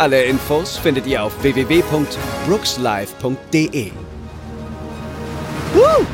Alle Infos findet ihr auf www.brookslive.de. Woo!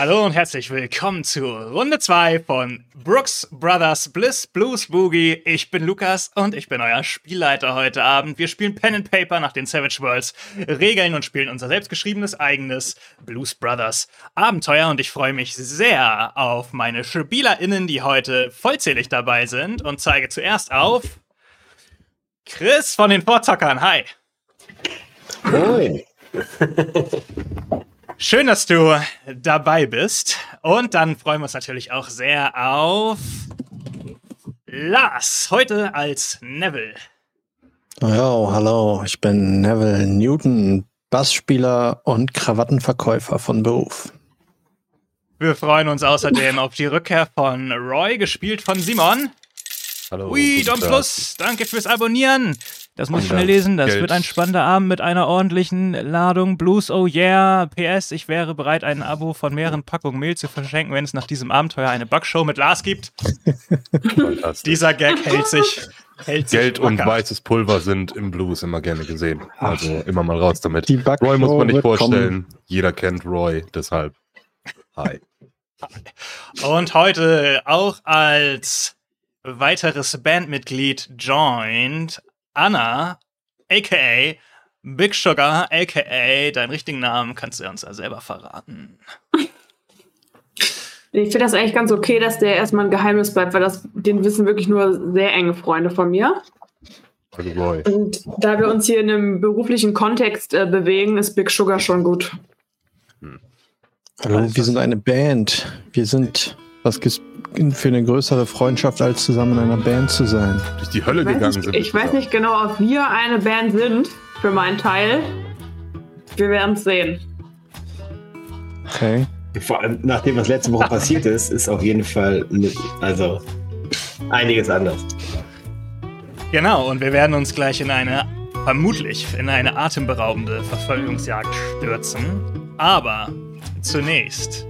Hallo und herzlich willkommen zu Runde 2 von Brooks Brothers Bliss Blues Boogie. Ich bin Lukas und ich bin euer Spielleiter heute Abend. Wir spielen Pen and Paper nach den Savage Worlds Regeln und spielen unser selbstgeschriebenes eigenes Blues Brothers Abenteuer und ich freue mich sehr auf meine SpielerInnen, die heute vollzählig dabei sind und zeige zuerst auf Chris von den Vorzockern. Hi. Moin. Schön, dass du dabei bist. Und dann freuen wir uns natürlich auch sehr auf Lars, heute als Neville. Ja, hallo, ich bin Neville Newton, Bassspieler und Krawattenverkäufer von Beruf. Wir freuen uns außerdem auf die Rückkehr von Roy, gespielt von Simon. Hallo. Ui, Dom. Plus, danke fürs Abonnieren. Das muss ich Und schnell lesen. Das Geld. wird ein spannender Abend mit einer ordentlichen Ladung Blues. Oh yeah. PS, ich wäre bereit, ein Abo von mehreren Packungen Mehl zu verschenken, wenn es nach diesem Abenteuer eine Backshow mit Lars gibt. Dieser Gag hält sich. Hält sich Geld und wacker. weißes Pulver sind im Blues immer gerne gesehen. Also immer mal raus damit. Roy muss man nicht vorstellen. Jeder kennt Roy, deshalb. Hi. Und heute auch als weiteres Bandmitglied joint Anna, aka Big Sugar, aka deinen richtigen Namen kannst du uns ja selber verraten. Ich finde das eigentlich ganz okay, dass der erstmal ein Geheimnis bleibt, weil das, den wissen wirklich nur sehr enge Freunde von mir. Und da wir uns hier in einem beruflichen Kontext äh, bewegen, ist Big Sugar schon gut. Hallo, wir sind eine Band. Wir sind, was gibt's für eine größere Freundschaft, als zusammen in einer Band zu sein? Durch die Hölle Ich weiß, gegangen nicht, sind. ich weiß nicht genau, ob wir eine Band sind, für meinen Teil. Wir werden es sehen. Okay. Vor allem nach dem, was letzte Woche passiert ist, ist auf jeden Fall mit, also einiges anders. Genau, und wir werden uns gleich in eine, vermutlich in eine atemberaubende Verfolgungsjagd stürzen. Aber zunächst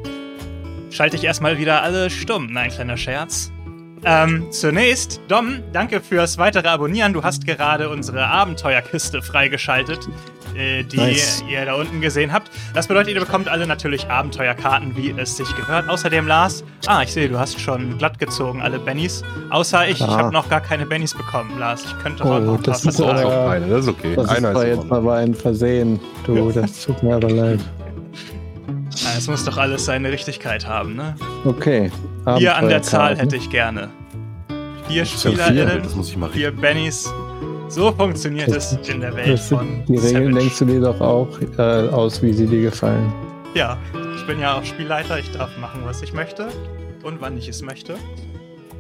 schalte ich erstmal wieder alle stumm. Nein, kleiner Scherz. Ähm, zunächst, Dom, danke fürs weitere Abonnieren. Du hast gerade unsere Abenteuerkiste freigeschaltet, äh, die Nice. ihr da unten gesehen habt. Das bedeutet, ihr bekommt alle natürlich Abenteuerkarten, wie es sich gehört. Außerdem, Lars, ah, ich sehe, du hast schon glatt gezogen, alle Bennys. Außer ich, ich habe noch gar keine Bennys bekommen, Lars. Ich könnte Oh, heute noch ein paar das ist Auch eine, das ist okay. Das Einer ist ist jetzt aber ein Versehen. Du, das tut mir aber leid. Ah, Es muss doch alles seine Richtigkeit haben, ne? Okay. Vier an der Zahl hätte ich gerne. Vier vier, SpielerInnen, mal vier Bennys. So funktioniert es Das- in der Welt von die Regeln denkst du dir doch auch äh, aus, wie sie dir gefallen. Ja, ich bin ja auch Spielleiter, ich darf machen, was ich möchte und wann ich es möchte.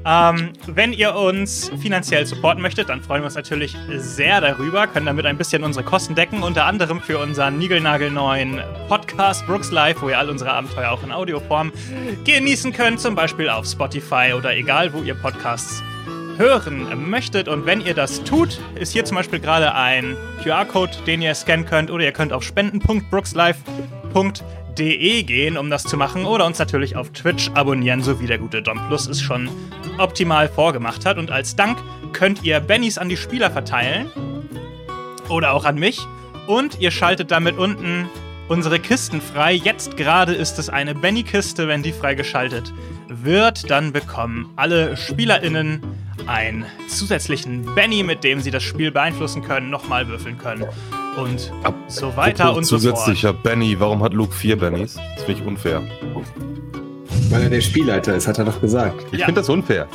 Ähm, wenn ihr uns finanziell supporten möchtet, dann freuen wir uns natürlich sehr darüber, können damit ein bisschen unsere Kosten decken, unter anderem für unseren niegelnagelneuen Podcast Brooks Live, wo ihr all unsere Abenteuer auch in Audioform genießen könnt, zum Beispiel auf Spotify oder egal, wo ihr Podcasts hören möchtet. Und wenn ihr das tut, ist hier zum Beispiel gerade ein QR-Code, den ihr scannen könnt, oder ihr könnt auf spenden.brookslife.de gehen, um das zu machen, oder uns natürlich auf Twitch abonnieren, so wie der gute Don Plus es schon optimal vorgemacht hat. Und als Dank könnt ihr Bennys an die Spieler verteilen oder auch an mich. Und ihr schaltet damit unten unsere Kisten frei. Jetzt gerade ist es eine Benny-Kiste. Wenn die freigeschaltet wird, dann bekommen alle SpielerInnen einen zusätzlichen Benny, mit dem sie das Spiel beeinflussen können, nochmal würfeln können. Und Ab- so weiter und so fort. Zusätzlicher Benny, warum hat Luke vier Bennys? Das finde ich unfair. Weil er der Spielleiter ist, hat er doch gesagt. Ich Ja. finde das unfair.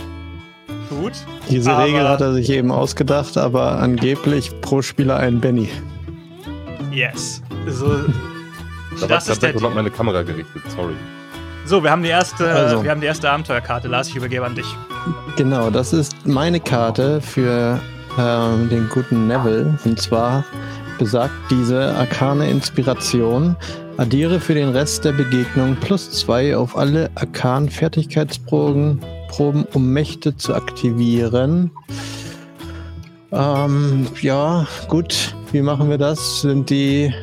Gut. Diese Aber- Regel hat er sich eben ausgedacht, aber angeblich pro Spieler ein Benny. Yes. So, Da war das ich ist der meine Kamera gerichtet, sorry. So, wir haben die erste, Also. wir haben die erste Abenteuerkarte. Lars, ich übergebe an dich. Genau, das ist meine Karte für ähm, den guten Neville. Und zwar besagt diese arkane Inspiration, addiere für den Rest der Begegnung plus zwei auf alle arkan Fertigkeitsproben, Proben, um Mächte zu aktivieren. Ähm, ja, gut. Wie machen wir das? Sind die,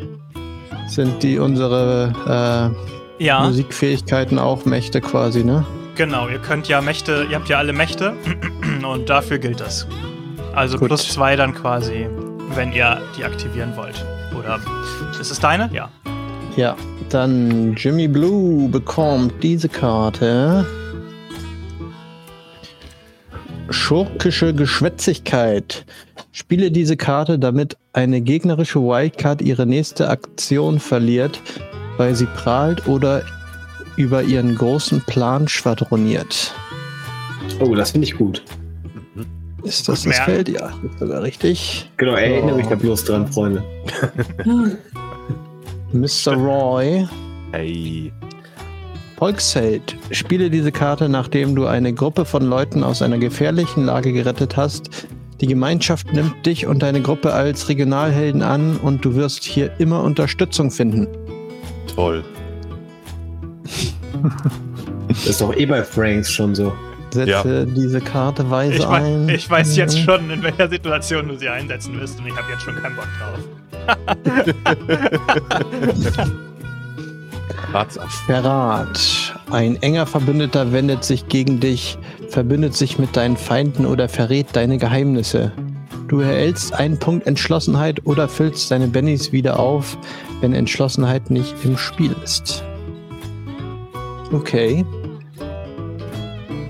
sind die unsere äh, Ja, Musikfähigkeiten auch Mächte quasi, ne? genau. Ihr könnt ja Mächte, ihr habt ja alle Mächte und dafür gilt das. Also Gut. plus zwei dann quasi, wenn ihr die aktivieren wollt. Oder ist es deine? Ja. Ja, dann Jimmy Blue bekommt diese Karte. Schurkische Geschwätzigkeit. Spiele diese Karte, damit eine gegnerische Wildcard ihre nächste Aktion verliert, weil sie prahlt oder über ihren großen Plan schwadroniert. Oh, das finde ich gut. Ist das das. Feld? Ja, ist sogar richtig. Genau, erinnere Oh. mich da bloß dran, Freunde. Mr. Roy. Hey. Volksheld. Spiele diese Karte, nachdem du eine Gruppe von Leuten aus einer gefährlichen Lage gerettet hast. Die Gemeinschaft nimmt dich und deine Gruppe als Regionalhelden an und du wirst hier immer Unterstützung finden. Toll. Das ist doch eh bei Franks schon so. Setze diese Karte weise Ich, ein. ich weiß jetzt schon, in welcher Situation du sie einsetzen wirst und ich habe jetzt schon keinen Bock drauf. Verrat. Ein enger Verbündeter wendet sich gegen dich, verbündet sich mit deinen Feinden oder verrät deine Geheimnisse. Du erhältst einen Punkt Entschlossenheit oder füllst deine Bennys wieder auf, wenn Entschlossenheit nicht im Spiel ist. Okay.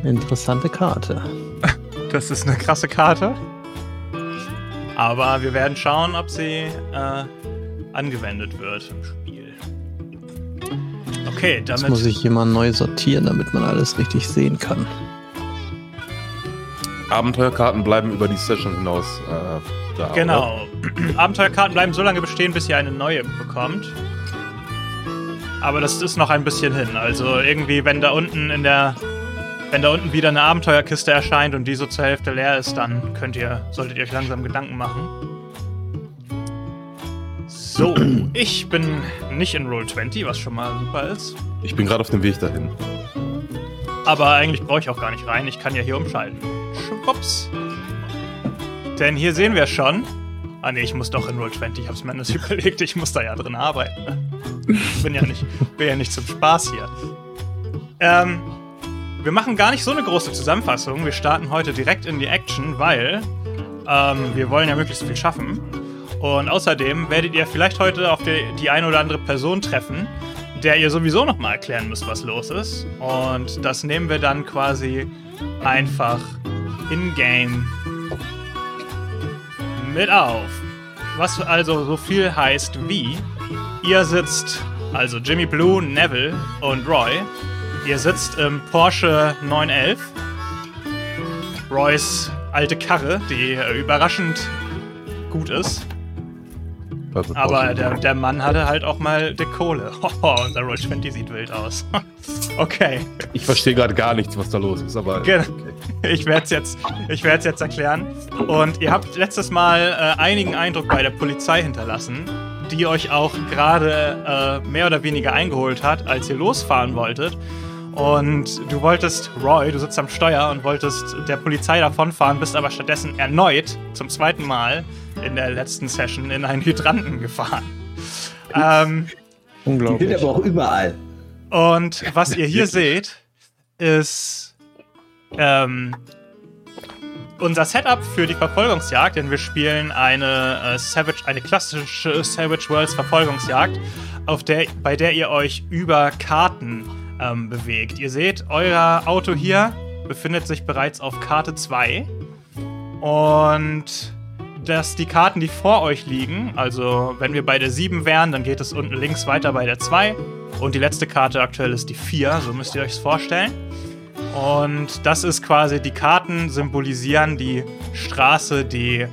Interessante Karte. Das ist eine krasse Karte. Aber wir werden schauen, ob sie äh, angewendet wird im Spiel. Okay, Jetzt damit. muss ich mal neu sortieren, damit man alles richtig sehen kann. Abenteuerkarten bleiben über die Session hinaus äh, da. Oder? Genau. Abenteuerkarten bleiben so lange bestehen, bis ihr eine neue bekommt. Aber das ist noch ein bisschen hin. Also irgendwie, wenn da unten in der. Wenn da unten wieder eine Abenteuerkiste erscheint und die so zur Hälfte leer ist, dann könnt ihr, solltet ihr euch langsam Gedanken machen. So, ich bin nicht in Roll 20, was schon mal super ist. Ich bin gerade auf dem Weg dahin. Aber eigentlich brauche ich auch gar nicht rein. Ich kann ja hier umschalten. Schwupps. Denn hier sehen wir schon. Ah ne, ich muss doch in Roll20. Ich hab's mir anders überlegt. Ich muss da ja drin arbeiten. ne? Ich bin ja nicht, bin ja nicht zum Spaß hier. Ähm, wir machen gar nicht so eine große Zusammenfassung. Wir starten heute direkt in die Action, weil ähm, wir wollen ja möglichst viel schaffen. Und außerdem werdet ihr vielleicht heute auf die, die eine oder andere Person treffen, der ihr sowieso noch mal erklären müsst, was los ist. Und das nehmen wir dann quasi einfach in-game mit auf. Was also so viel heißt wie, ihr sitzt, also Jimmy Blue, Neville und Roy, ihr sitzt im Porsche 911, Roys alte Karre, die überraschend gut ist. Aber der, der Mann hatte halt auch mal die Kohle. Hoho, unser Roll 20 sieht wild aus. okay, ich verstehe gerade gar nichts, was da los ist, aber. Genau. ich werde es jetzt, ich jetzt erklären. Und ihr habt letztes Mal äh, einigen Eindruck bei der Polizei hinterlassen, die euch auch gerade äh, mehr oder weniger eingeholt hat, als ihr losfahren wolltet. Und du wolltest, Roy, du sitzt am Steuer und wolltest der Polizei davonfahren, bist aber stattdessen erneut zum zweiten Mal in der letzten Session in einen Hydranten gefahren. Ähm, Die sind Unglaublich. aber auch überall. und was ihr hier seht, ist ähm, unser Setup für die Verfolgungsjagd, denn wir spielen eine äh, Savage, eine klassische Savage Worlds Verfolgungsjagd, auf der, bei der ihr euch über Karten ähm, bewegt. Ihr seht, euer Auto hier befindet sich bereits auf Karte 2 und dass die Karten, die vor euch liegen, also wenn wir bei der 7 wären, dann geht es unten links weiter bei der 2 und die letzte Karte aktuell ist die 4, so müsst ihr euch es vorstellen. Und das ist quasi, die Karten symbolisieren die Straße, die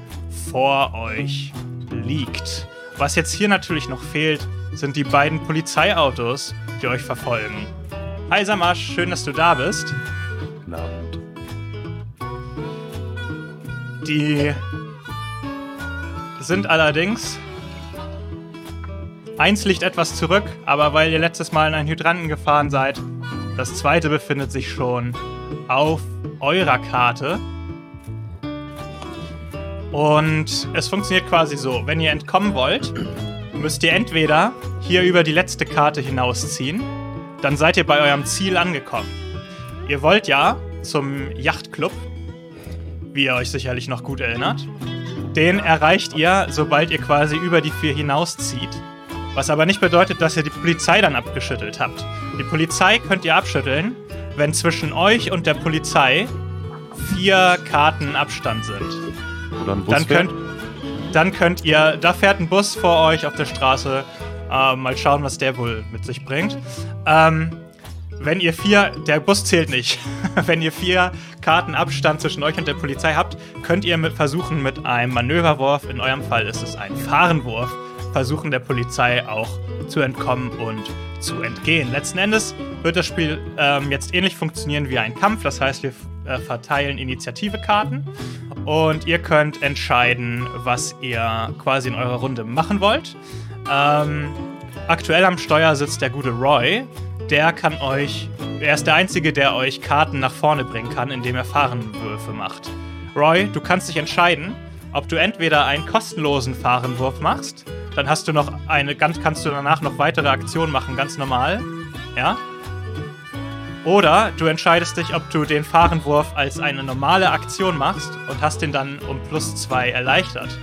vor euch liegt. Was jetzt hier natürlich noch fehlt, sind die beiden Polizeiautos, die euch verfolgen. Hi Samasch, schön, dass du da bist. Guten Abend. Die sind allerdings. Eins liegt etwas zurück, aber weil ihr letztes Mal in einen Hydranten gefahren seid, das zweite befindet sich schon auf eurer Karte. Und es funktioniert quasi so: Wenn ihr entkommen wollt, müsst ihr entweder hier über die letzte Karte hinausziehen, dann seid ihr bei eurem Ziel angekommen. Ihr wollt ja zum Yachtclub, wie ihr euch sicherlich noch gut erinnert. Den erreicht ihr, sobald ihr quasi über die vier hinauszieht. Was aber nicht bedeutet, dass ihr die Polizei dann abgeschüttelt habt. Die Polizei könnt ihr abschütteln, wenn zwischen euch und der Polizei vier Karten Abstand sind. Oder ein Bus Dann könnt, dann könnt ihr, da fährt ein Bus vor euch auf der Straße. Äh, mal schauen, was der wohl mit sich bringt. Ähm, wenn ihr vier, der Bus zählt nicht. wenn ihr vier Karten Abstand zwischen euch und der Polizei habt, könnt ihr mit versuchen, mit einem Manöverwurf, in eurem Fall ist es ein Fahrenwurf, versuchen der Polizei auch zu entkommen und zu entgehen. Letzten Endes wird das Spiel ähm, jetzt ähnlich funktionieren wie ein Kampf. Das heißt, wir äh, verteilen Initiative-Karten und ihr könnt entscheiden, was ihr quasi in eurer Runde machen wollt. Ähm, aktuell am Steuer sitzt der gute Roy. Der kann euch, er ist der Einzige, der euch Karten nach vorne bringen kann, indem er Fahrenwürfe macht. Roy, du kannst dich entscheiden, ob du entweder einen kostenlosen Fahrenwurf machst, dann hast du noch eine, kannst du danach noch weitere Aktionen machen, ganz normal. Ja? Oder du entscheidest dich, ob du den Fahrenwurf als eine normale Aktion machst und hast den dann um plus zwei erleichtert.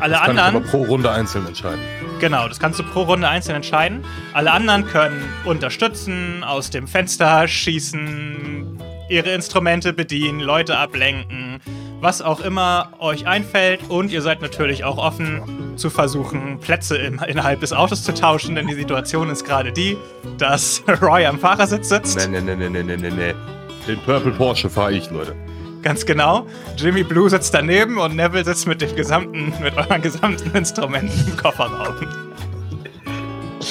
Alle Das kann ich anderen. aber pro Runde einzeln entscheiden. Genau, das kannst du pro Runde einzeln entscheiden. Alle anderen können unterstützen, aus dem Fenster schießen, ihre Instrumente bedienen, Leute ablenken, was auch immer euch einfällt. Und ihr seid natürlich auch offen zu versuchen, Plätze im, innerhalb des Autos zu tauschen, denn die Situation ist gerade die, dass Roy am Fahrersitz sitzt. Nee, nee, nee, nee, nee, nee, nee. Den Purple Porsche fahre ich, Leute. Ganz genau. Jimmy Blue sitzt daneben und Neville sitzt mit dem gesamten, mit euren gesamten Instrumenten im Kofferraum.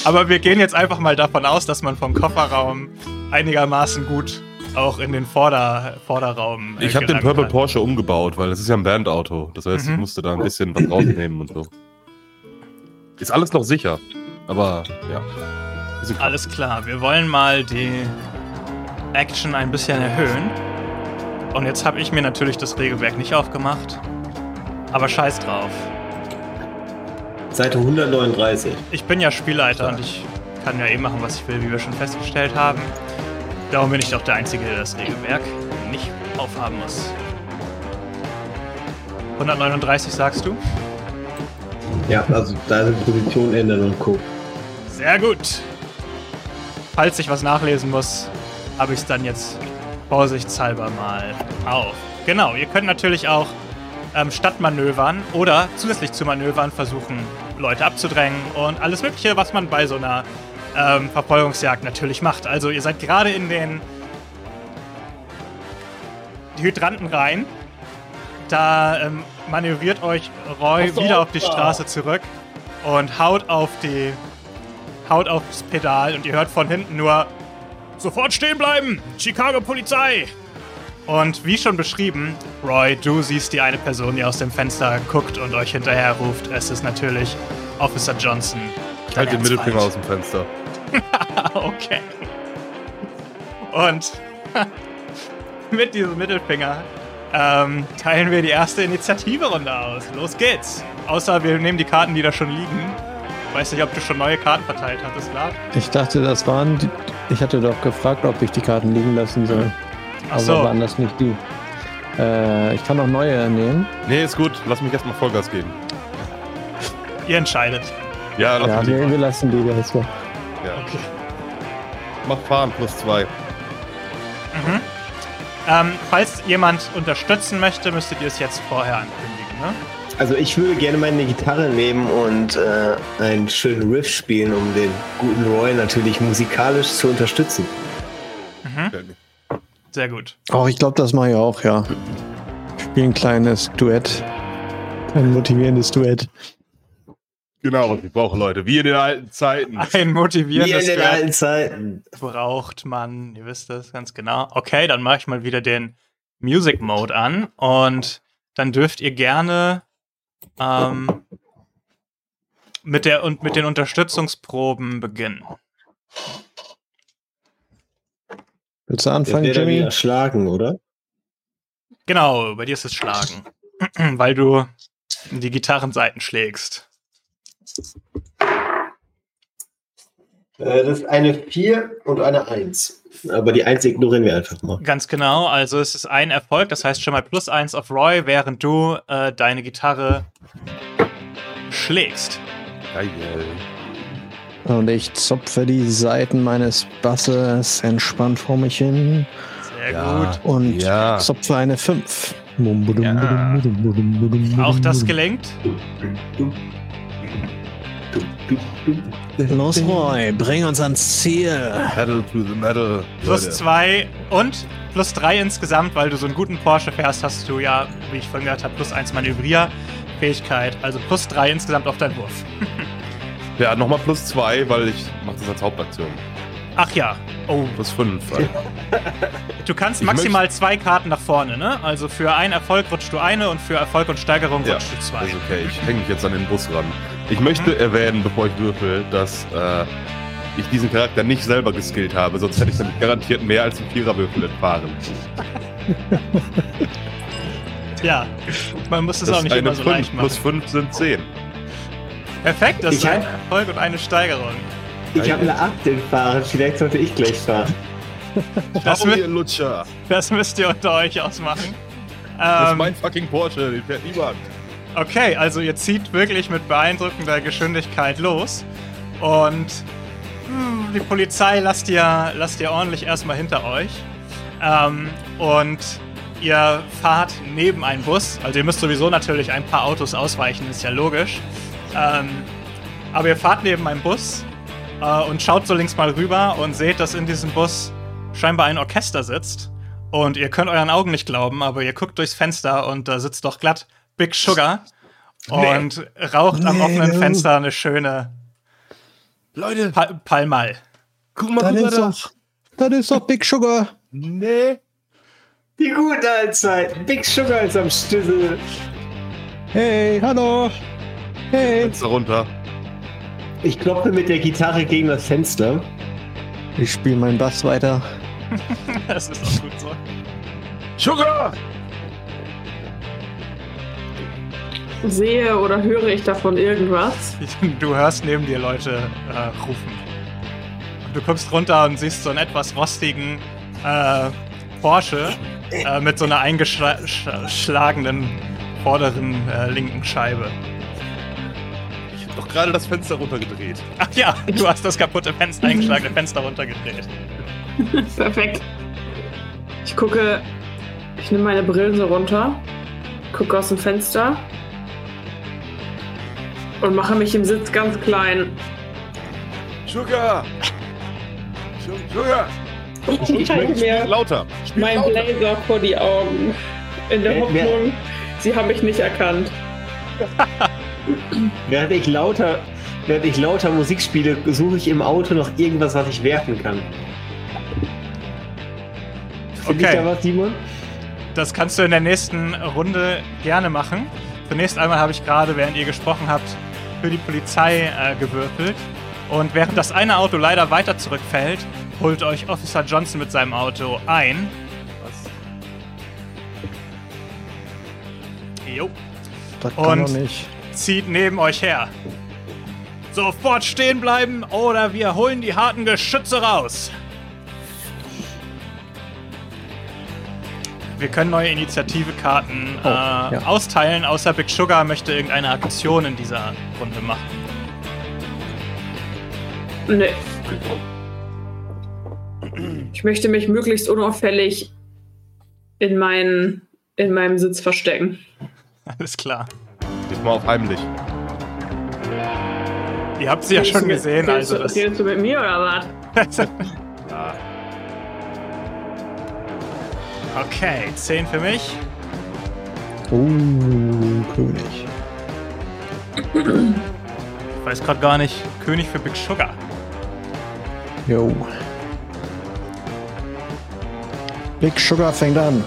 Aber wir gehen jetzt einfach mal davon aus, dass man vom Kofferraum einigermaßen gut auch in den Vorder Vorderraum. äh, Ich habe den Purple kann. Porsche umgebaut, weil das ist ja ein Bandauto. Das heißt, Mhm. ich musste da ein bisschen was rausnehmen und so. Ist alles noch sicher. Aber ja. Alles klar, wir wollen mal die Action ein bisschen erhöhen. Und jetzt habe ich mir natürlich das Regelwerk nicht aufgemacht. Aber scheiß drauf. Seite 139. Ich bin ja Spielleiter und ich kann ja eh machen, was ich will, wie wir schon festgestellt haben. Darum bin ich doch der Einzige, der das Regelwerk nicht aufhaben muss. 139 sagst du? Ja, also da sind Position ändern und gucken. Sehr gut. Falls ich was nachlesen muss, habe ich es dann jetzt vorsichtshalber mal auf. Genau, ihr könnt natürlich auch ähm, statt Manövern oder zusätzlich zu Manövern versuchen, Leute abzudrängen und alles Mögliche, was man bei so einer ähm, Verfolgungsjagd natürlich macht. Also ihr seid gerade in den Hydranten rein. Da ähm, manövriert euch Roy Pass wieder auf, die. Straße zurück und haut auf die haut aufs Pedal und ihr hört von hinten nur sofort stehen bleiben, Chicago Polizei. Und wie schon beschrieben, Roy, du siehst die eine Person, die aus dem Fenster guckt und euch hinterher ruft. Es ist natürlich Officer Johnson. Ich halte den Mittelfinger aus dem Fenster. okay. Und mit diesem Mittelfinger ähm, teilen wir die erste Initiative-Runde aus. Los geht's. Außer wir nehmen die Karten, die da schon liegen. Weiß nicht, ob du schon neue Karten verteilt hattest, Lars. Ich dachte, das waren die. Ich hatte doch gefragt, ob ich die Karten liegen lassen soll. Ach Aber so. waren das nicht die? Äh, ich kann auch neue nehmen. Nee, ist gut. Lass mich erstmal Vollgas geben. Ihr entscheidet. Ja, lass Ja, mich wir, lieber. wir lassen die. Das war. Ja. Okay. Mach fahren plus zwei. Mhm. Ähm, falls jemand unterstützen möchte, müsstet ihr es jetzt vorher ankündigen, ne? Also ich würde gerne meine Gitarre nehmen und äh, einen schönen Riff spielen, um den guten Roy natürlich musikalisch zu unterstützen. Sehr gut. Oh, ich glaube, das mache ich auch, ja. Ich spiele ein kleines Duett. Ein motivierendes Duett. Genau, was ich brauche, Leute. Wie in den alten Zeiten. Ein Wie in motivierendes den Pferd alten Zeiten. braucht man. Ihr wisst das ganz genau. Okay, dann mache ich mal wieder den Music Mode an und dann dürft ihr gerne ähm, mit, der, und mit den Unterstützungsproben beginnen. Willst du anfangen, wird dann Jimmy? wieder schlagen, oder? Genau, bei dir ist es Schlagen. Weil du die Gitarrenseiten schlägst. Äh, das ist eine 4 und eine 1. Aber die 1 ignorieren wir einfach mal. Ganz genau, also es ist ein Erfolg, das heißt schon mal plus eins auf Roy, während du äh, deine Gitarre schlägst. Geil. Und ich zupfe die Seiten meines Basses entspannt vor mich hin Sehr Ja. gut. und Ja. zupfe eine 5. Auch das gelenkt. Los, Roy, bring uns ans Ziel. Pedal to the metal. Plus zwei und plus drei insgesamt, weil du so einen guten Porsche fährst, hast du ja, wie ich vorhin gehört habe, plus eins Manövrierfähigkeit. Also plus drei insgesamt auf deinen Wurf. Ja, nochmal plus zwei, weil ich mache das als Hauptaktion. Ach ja. Oh, Plus fünf. Also. du kannst maximal zwei Karten nach vorne, ne? Also für einen Erfolg rutschst du eine und für Erfolg und Steigerung Ja, rutschst du zwei. ist okay. Ich hänge mich jetzt an den Bus ran. Ich möchte Mhm. erwähnen, bevor ich würfel, dass äh, ich diesen Charakter nicht selber geskillt habe, sonst hätte ich damit garantiert mehr als einen Viererwürfel entfahren. Ja, man muss es auch nicht immer so 5 leicht machen. plus 5 sind 10. Perfekt, das Ich ist ein Erfolg und eine Steigerung. Ich habe eine 8 im Fahren. Vielleicht sollte ich gleich fahren. Das, mü- Lutscher! das müsst ihr unter euch ausmachen. Das ist Ähm, mein fucking Porsche, den fährt niemand. okay, also ihr zieht wirklich mit beeindruckender Geschwindigkeit los. Und hm, die Polizei lasst ihr, lasst ihr ordentlich erstmal hinter euch. Ähm, und ihr fahrt neben einen Bus. Also ihr müsst sowieso natürlich ein paar Autos ausweichen, ist ja logisch. Ähm, aber ihr fahrt neben einem Bus äh, und schaut so links mal rüber und seht, dass in diesem Bus scheinbar ein Orchester sitzt. Und ihr könnt euren Augen nicht glauben, aber ihr guckt durchs Fenster und da sitzt doch glatt Big Sugar und raucht am Nee. offenen Fenster eine schöne Leute, pa Palmal. guck mal, Das ist da. doch, das ist doch Big Sugar. Nee. Die guten alten Zeiten. Big Sugar ist am Stüssel. Hey, hallo. Hey. Fenster runter. Ich klopfe mit der Gitarre gegen das Fenster. Ich spiele meinen Bass weiter. Das ist auch gut so. Sugar! Sehe oder höre ich davon irgendwas? Du hörst neben dir Leute äh, rufen. Du guckst runter und siehst so einen etwas rostigen äh, Porsche äh, mit so einer eingeschlagenen vorderen äh, linken Scheibe. Ich hab doch gerade das Fenster runtergedreht. Ach ja, du hast das kaputte Fenster, eingeschlagene Fenster runtergedreht. Perfekt. Ich gucke, ich nehme meine Brillen so runter, gucke aus dem Fenster und mache mich im Sitz ganz klein. Sugar! Sugar! Ich halte mir Lauter! Spiel meinen lauter. Blazer vor die Augen. In der Hoffnung, sie haben mich nicht erkannt. Während ich lauter, während ich lauter Musik spiele, suche ich im Auto noch irgendwas, was ich werfen kann. Finde ich Okay. da was, Simon? Das kannst du in der nächsten Runde gerne machen. Zunächst einmal habe ich gerade, während ihr gesprochen habt, für die Polizei äh, gewürfelt. Und während das eine Auto leider weiter zurückfällt, holt euch Officer Johnson mit seinem Auto ein. Jo. Das kann Und- doch nicht. Zieht neben euch her. Sofort stehen bleiben oder wir holen die harten Geschütze raus. Wir können neue Initiative-Karten Oh, äh, ja. austeilen, außer Big Sugar möchte irgendeine Aktion in dieser Runde machen. Nee. Ich möchte mich möglichst unauffällig in, meinen, in meinem Sitz verstecken. Alles klar. Mal auf heimlich. Ihr habt sie ja schon mit- gesehen, also das. redest du mit mir oder was? Okay, 10 für mich. Oh, König. weiß gerade gar nicht. König für Big Sugar. Jo. Big Sugar fängt an.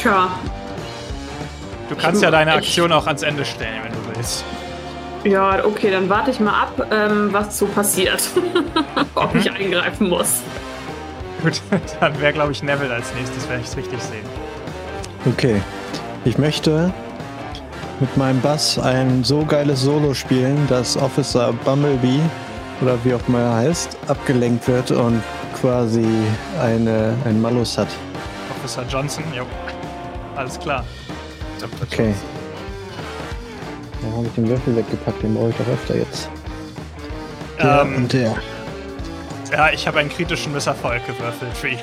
Tja, Du kannst ja deine Aktion auch ans Ende stellen, wenn du willst. ja, okay, dann warte ich mal ab, ähm, was so passiert. Ob Mhm. ich eingreifen muss. Gut, dann wäre, glaube ich, Neville als nächstes, wenn ich es richtig sehe. Okay. Ich möchte mit meinem Bass ein so geiles Solo spielen, dass Officer Bumblebee oder wie auch immer er heißt, abgelenkt wird und quasi eine, ein Malus hat. Officer Johnson, jo. Alles klar. Okay. Warum habe ich den Würfel weggepackt? Den brauche ich doch öfter jetzt. Der Ähm, und der. ja, ich habe einen kritischen Misserfolg gewürfelt für ihn.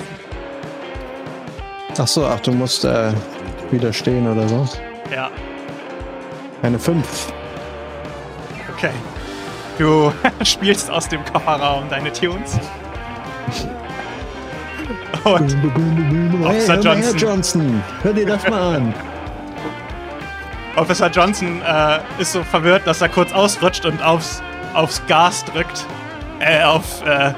Ach so, ach, du musst äh, widerstehen oder so. Ja, Eine 5. okay. Du spielst aus dem Kofferraum deine Tunes. Und Officer Johnson. Johnson. Hör dir das mal an. Officer Johnson äh, ist so verwirrt, dass er kurz ausrutscht und aufs, aufs Gas drückt. Äh, auf, äh,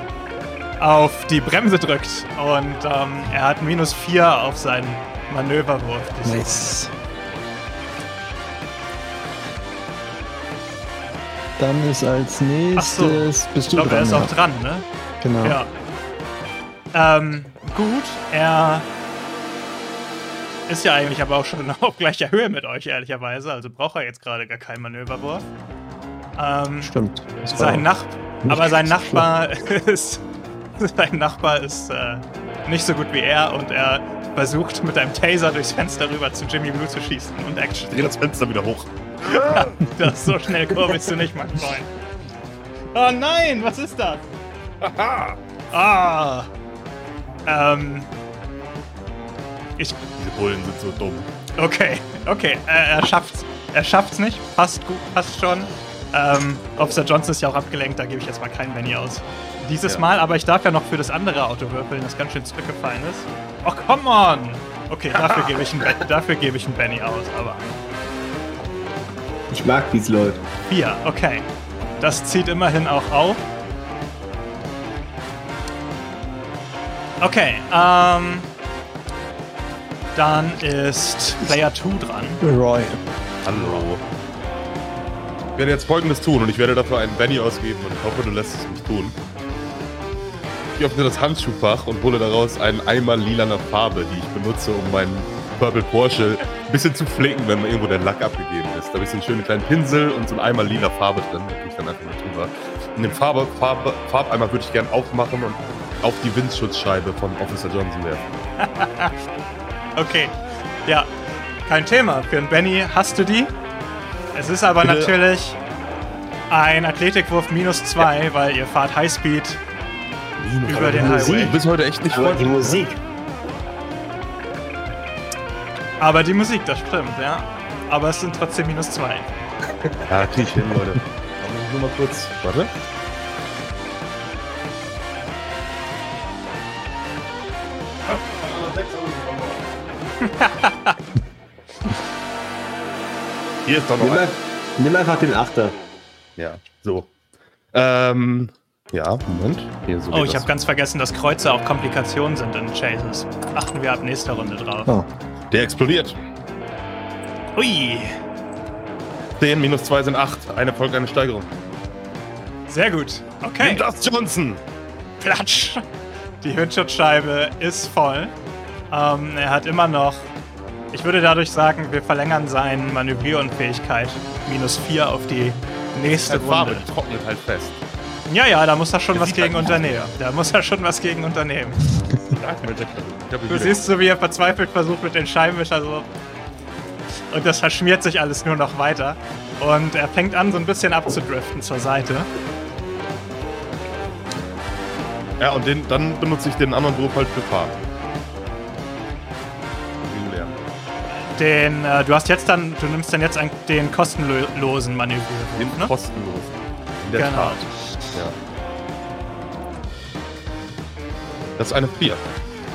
auf die Bremse drückt. Und ähm, er hat minus 4 auf seinen Manöverwurf. Nice. Dann ist als nächstes bist Ich du glaube, er ist auch dran, ne? Genau. Ja. Ähm, gut, er ist ja eigentlich aber auch schon auf gleicher Höhe mit euch, ehrlicherweise. Also braucht er jetzt gerade gar keinen Manöverwurf. Ähm, Stimmt. Sein Nach aber sein Nachbar ist sein Nachbar ist äh, nicht so gut wie er und er versucht mit einem Taser durchs Fenster rüber zu Jimmy Blue zu schießen und Action. Dreh das Fenster wieder hoch. Das so schnell kurbelst du nicht, mein Freund. Oh nein, was ist das? Ah. Ähm. Ich. Diese Bullen sind so dumm. Okay, okay. Äh, er schafft's. Er schafft's nicht. Passt gut, passt schon. Ähm, Officer Johnson ist ja auch abgelenkt, da gebe ich jetzt mal keinen Benny aus. Dieses Ja. Mal, aber ich darf ja noch für das andere Auto würfeln, das ganz schön zurückgefallen ist. Oh, come on! Okay, dafür gebe ich einen gebe ich einen Benny aus, aber. Ich mag, wie es läuft. Vier, okay. Das zieht immerhin auch auf. Okay, ähm. Dann ist Player 2 dran. Roy. Hallo. Ich werde jetzt folgendes tun und ich werde dafür einen Benny ausgeben und ich hoffe, du lässt es mich tun. Ich öffne das Handschuhfach und hole daraus einen Eimer lilaner Farbe, die ich benutze, um meinen Purple Porsche ein bisschen zu flicken, wenn irgendwo der Lack abgegeben ist. Da habe ich so einen schönen kleinen Pinsel und so einen Eimer lila Farbe drin. Tue ich dann einfach mal drüber. Und den Farbe, Farbe, Farbeimer würde ich gerne aufmachen und auf die Windschutzscheibe von Officer Johnson werfen. Okay. Ja, kein Thema. Für einen Benny hast du die. Es ist aber Bitte. natürlich ein Athletikwurf minus 2, weil ihr fahrt Highspeed über den Musik. Highway. Du bist heute echt nicht Aber die. Musik. Aber die Musik, das stimmt, ja. Aber es sind trotzdem minus 2. Ja, krieg ich hin, Leute. Ich nur mal kurz. Warte. Hier ist doch noch Nimm, ein. ein- nimm einfach den Achter. Ja, so. Ähm, ja, Moment. Hier, so Oh, ich habe ganz vergessen, dass Kreuze auch Komplikationen sind in Chases. Achten wir ab nächster Runde drauf. Oh. Der explodiert. Ui, 10 minus 2 sind 8. Eine folgt eine Steigerung. sehr gut. Okay, Nimm das, Johnson! Platsch. Die Windschutzscheibe ist voll. Ähm, er hat immer noch. Ich würde dadurch sagen, wir verlängern seine Manövrierunfähigkeit minus 4 auf die nächste Farbe Runde. die trocknet halt fest. Ja, ja, da muss er schon Das was gegen halt nicht unternehmen. Da muss er schon was gegen unternehmen. Du siehst so, wie er verzweifelt versucht mit den Scheibenwischer so. Und das verschmiert sich alles nur noch weiter. Und er fängt an, so ein bisschen abzudriften zur Seite. Ja, und den, dann benutze ich den anderen Wurf halt für Farben. Den, äh, du hast jetzt dann, du nimmst dann jetzt einen, den kostenlosen Den Manövrierwurf, ne? kostenlos. In der Genau. Tat. Ja. Das ist eine 4.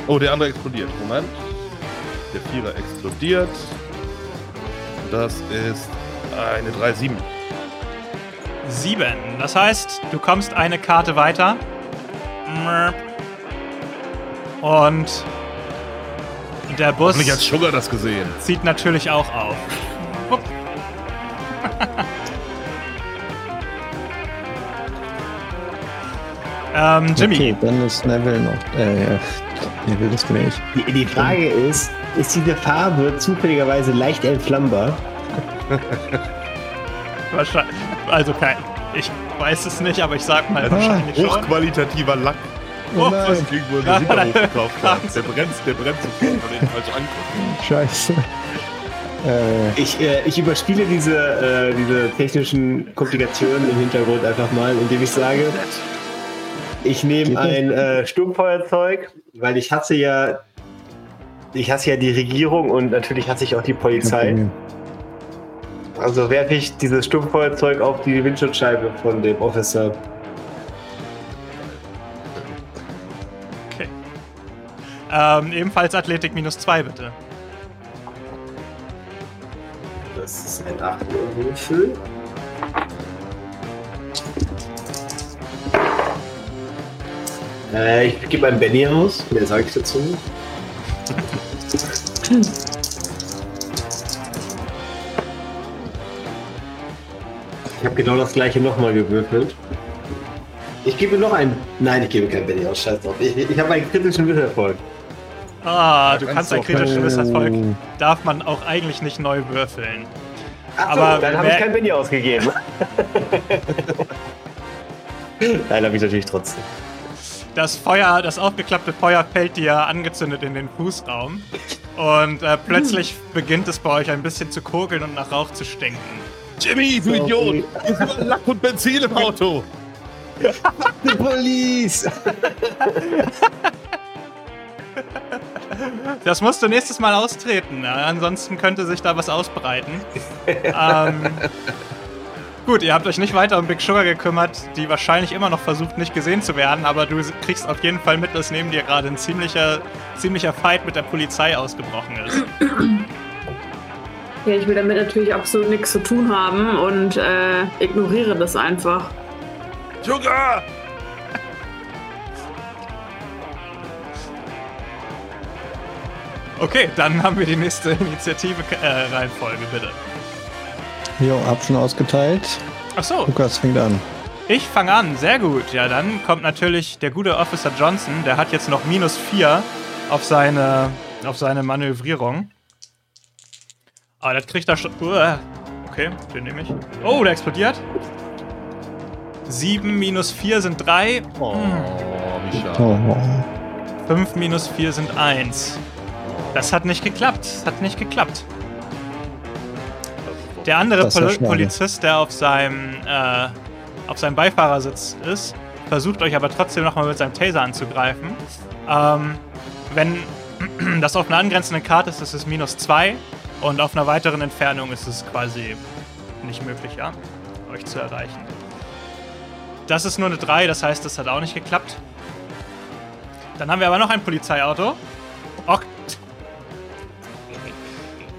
Oh, der andere explodiert. Moment. Der Vierer explodiert. Das ist eine 3-7. Sieben. Das heißt, du kommst eine Karte weiter. Und der Bus Nicht hat Sugar das gesehen. zieht natürlich auch auf. Ähm, Jimmy, Okay, dann ist Neville noch. Äh, Neville ist nicht. Die, die Frage ist, ist diese Farbe zufälligerweise leicht entflammbar? wahrscheinlich. Also kein. Ich weiß es nicht, aber ich sag mal wahrscheinlich schon. Hochqualitativer Lack. Oh, was was- ich irgendwo in Ja, der Hinterhof gekauft. Der brennt, der brennt sofort, wenn den falsch anguckt. Scheiße. Äh, Ich, äh, ich überspiele diese, äh, diese technischen Komplikationen im Hintergrund einfach mal, indem ich sage, ich nehme das? ein äh, Sturmfeuerzeug, weil ich hasse ja, ich hasse ja die Regierung und natürlich hasse ich auch die Polizei. Also werfe ich dieses Sturmfeuerzeug auf die Windschutzscheibe von dem Officer. Ähm, ebenfalls Athletik minus zwei, bitte. Das ist ein 8 Würfel. Äh, ich gebe ein Benny aus. Mehr sage ich dazu. Ich habe genau das gleiche nochmal gewürfelt. Ich gebe noch ein. Nein, ich gebe kein Benny aus. Scheiß drauf. Ich, ich habe einen kritischen Misserfolg. Ah, du kannst kritischen Misserfolg. Oh. Darf man auch eigentlich nicht neu würfeln. Ach Aber so, dann habe ich kein Benny ausgegeben. Nein, habe ich natürlich trotzdem. Das Feuer, das aufgeklappte Feuer fällt dir angezündet in den Fußraum. Und äh, plötzlich beginnt es bei euch ein bisschen zu kokeln und nach Rauch zu stinken. Jimmy, du Sorry. Idiot! Hier ist überall Lack und Benzin im Auto! Die Police! Das musst du nächstes Mal austreten. Ansonsten könnte sich da was ausbreiten. ähm, gut, ihr habt euch nicht weiter um Big Sugar gekümmert, die wahrscheinlich immer noch versucht, nicht gesehen zu werden, aber du kriegst auf jeden Fall mit, dass neben dir gerade ein ziemlicher, ziemlicher Fight mit der Polizei ausgebrochen ist. Ja, ich will damit natürlich absolut nichts zu tun haben und äh, ignoriere das einfach. Sugar! Okay, dann haben wir die nächste Initiative-Reihenfolge, bitte. Jo, hab schon ausgeteilt. Achso, Lukas fängt an. ich fange an. Sehr gut. Ja, dann kommt natürlich der gute Officer Johnson. Der hat jetzt noch minus 4 auf seine, auf seine Manövrierung. Aber das kriegt er schon. Uah. Okay, den nehme ich. Oh, der explodiert. 7 minus 4 sind 3. Oh, wie schade. Oh. 5 minus 4 sind 1. Das hat nicht geklappt. Das hat nicht geklappt. Der andere Pol. Polizist, der auf seinem, äh, auf seinem Beifahrersitz ist, versucht euch aber trotzdem nochmal mit seinem Taser anzugreifen. Ähm, wenn das auf einer angrenzenden Karte ist, ist es minus 2 und auf einer weiteren Entfernung ist es quasi nicht möglich, ja, euch zu erreichen. Das ist nur eine 3, das heißt, das hat auch nicht geklappt. Dann haben wir aber noch ein Polizeiauto.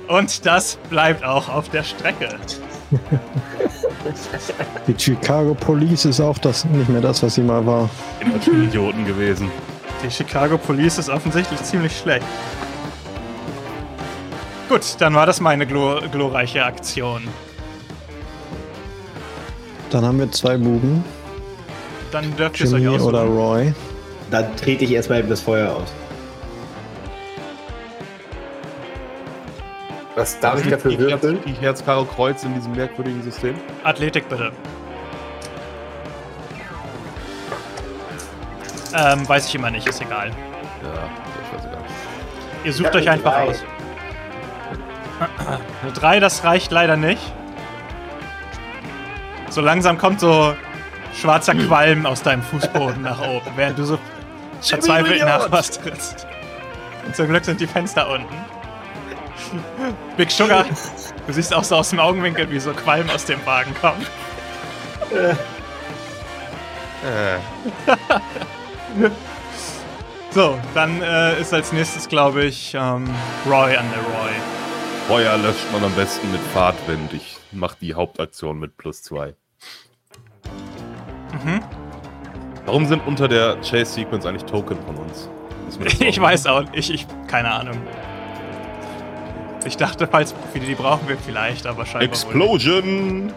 Und das bleibt auch auf der Strecke. Die Chicago Police ist auch das, nicht mehr das, was sie mal war. Immer schon Idioten gewesen. Die Chicago Police ist offensichtlich ziemlich schlecht. Gut, dann war das meine glo glorreiche Aktion. Dann haben wir zwei Buben. Dann dürft ihr es euch Jimmy oder. Roy. Dann trete ich erstmal das Feuer aus. Was darf ich dafür die Herz, würfeln? die Herz, Karo, Kreuz in diesem merkwürdigen System? Athletik bitte. Ähm, weiß ich immer nicht, ist egal. Ja, ich weiß egal. Ihr sucht euch einfach drei. aus. Eine 3, das reicht leider nicht. So langsam kommt so schwarzer Qualm aus deinem Fußboden nach oben, während du so verzweifelt nach was trittst. Zum Glück sind die Fenster unten. Big Sugar, du siehst auch so aus dem Augenwinkel, wie so Qualm aus dem Wagen kommt. Äh, So, dann äh, ist als nächstes, glaube ich, ähm, Roy an der Roy. Feuer löscht man am besten mit Fahrtwind. Ich mache die Hauptaktion mit plus zwei. Mhm. Warum sind unter der Chase Sequence eigentlich Token von uns? Ich weiß auch, ich, ich, keine Ahnung. Ich dachte, falls wir die brauchen wir vielleicht, aber scheinbar Explosion!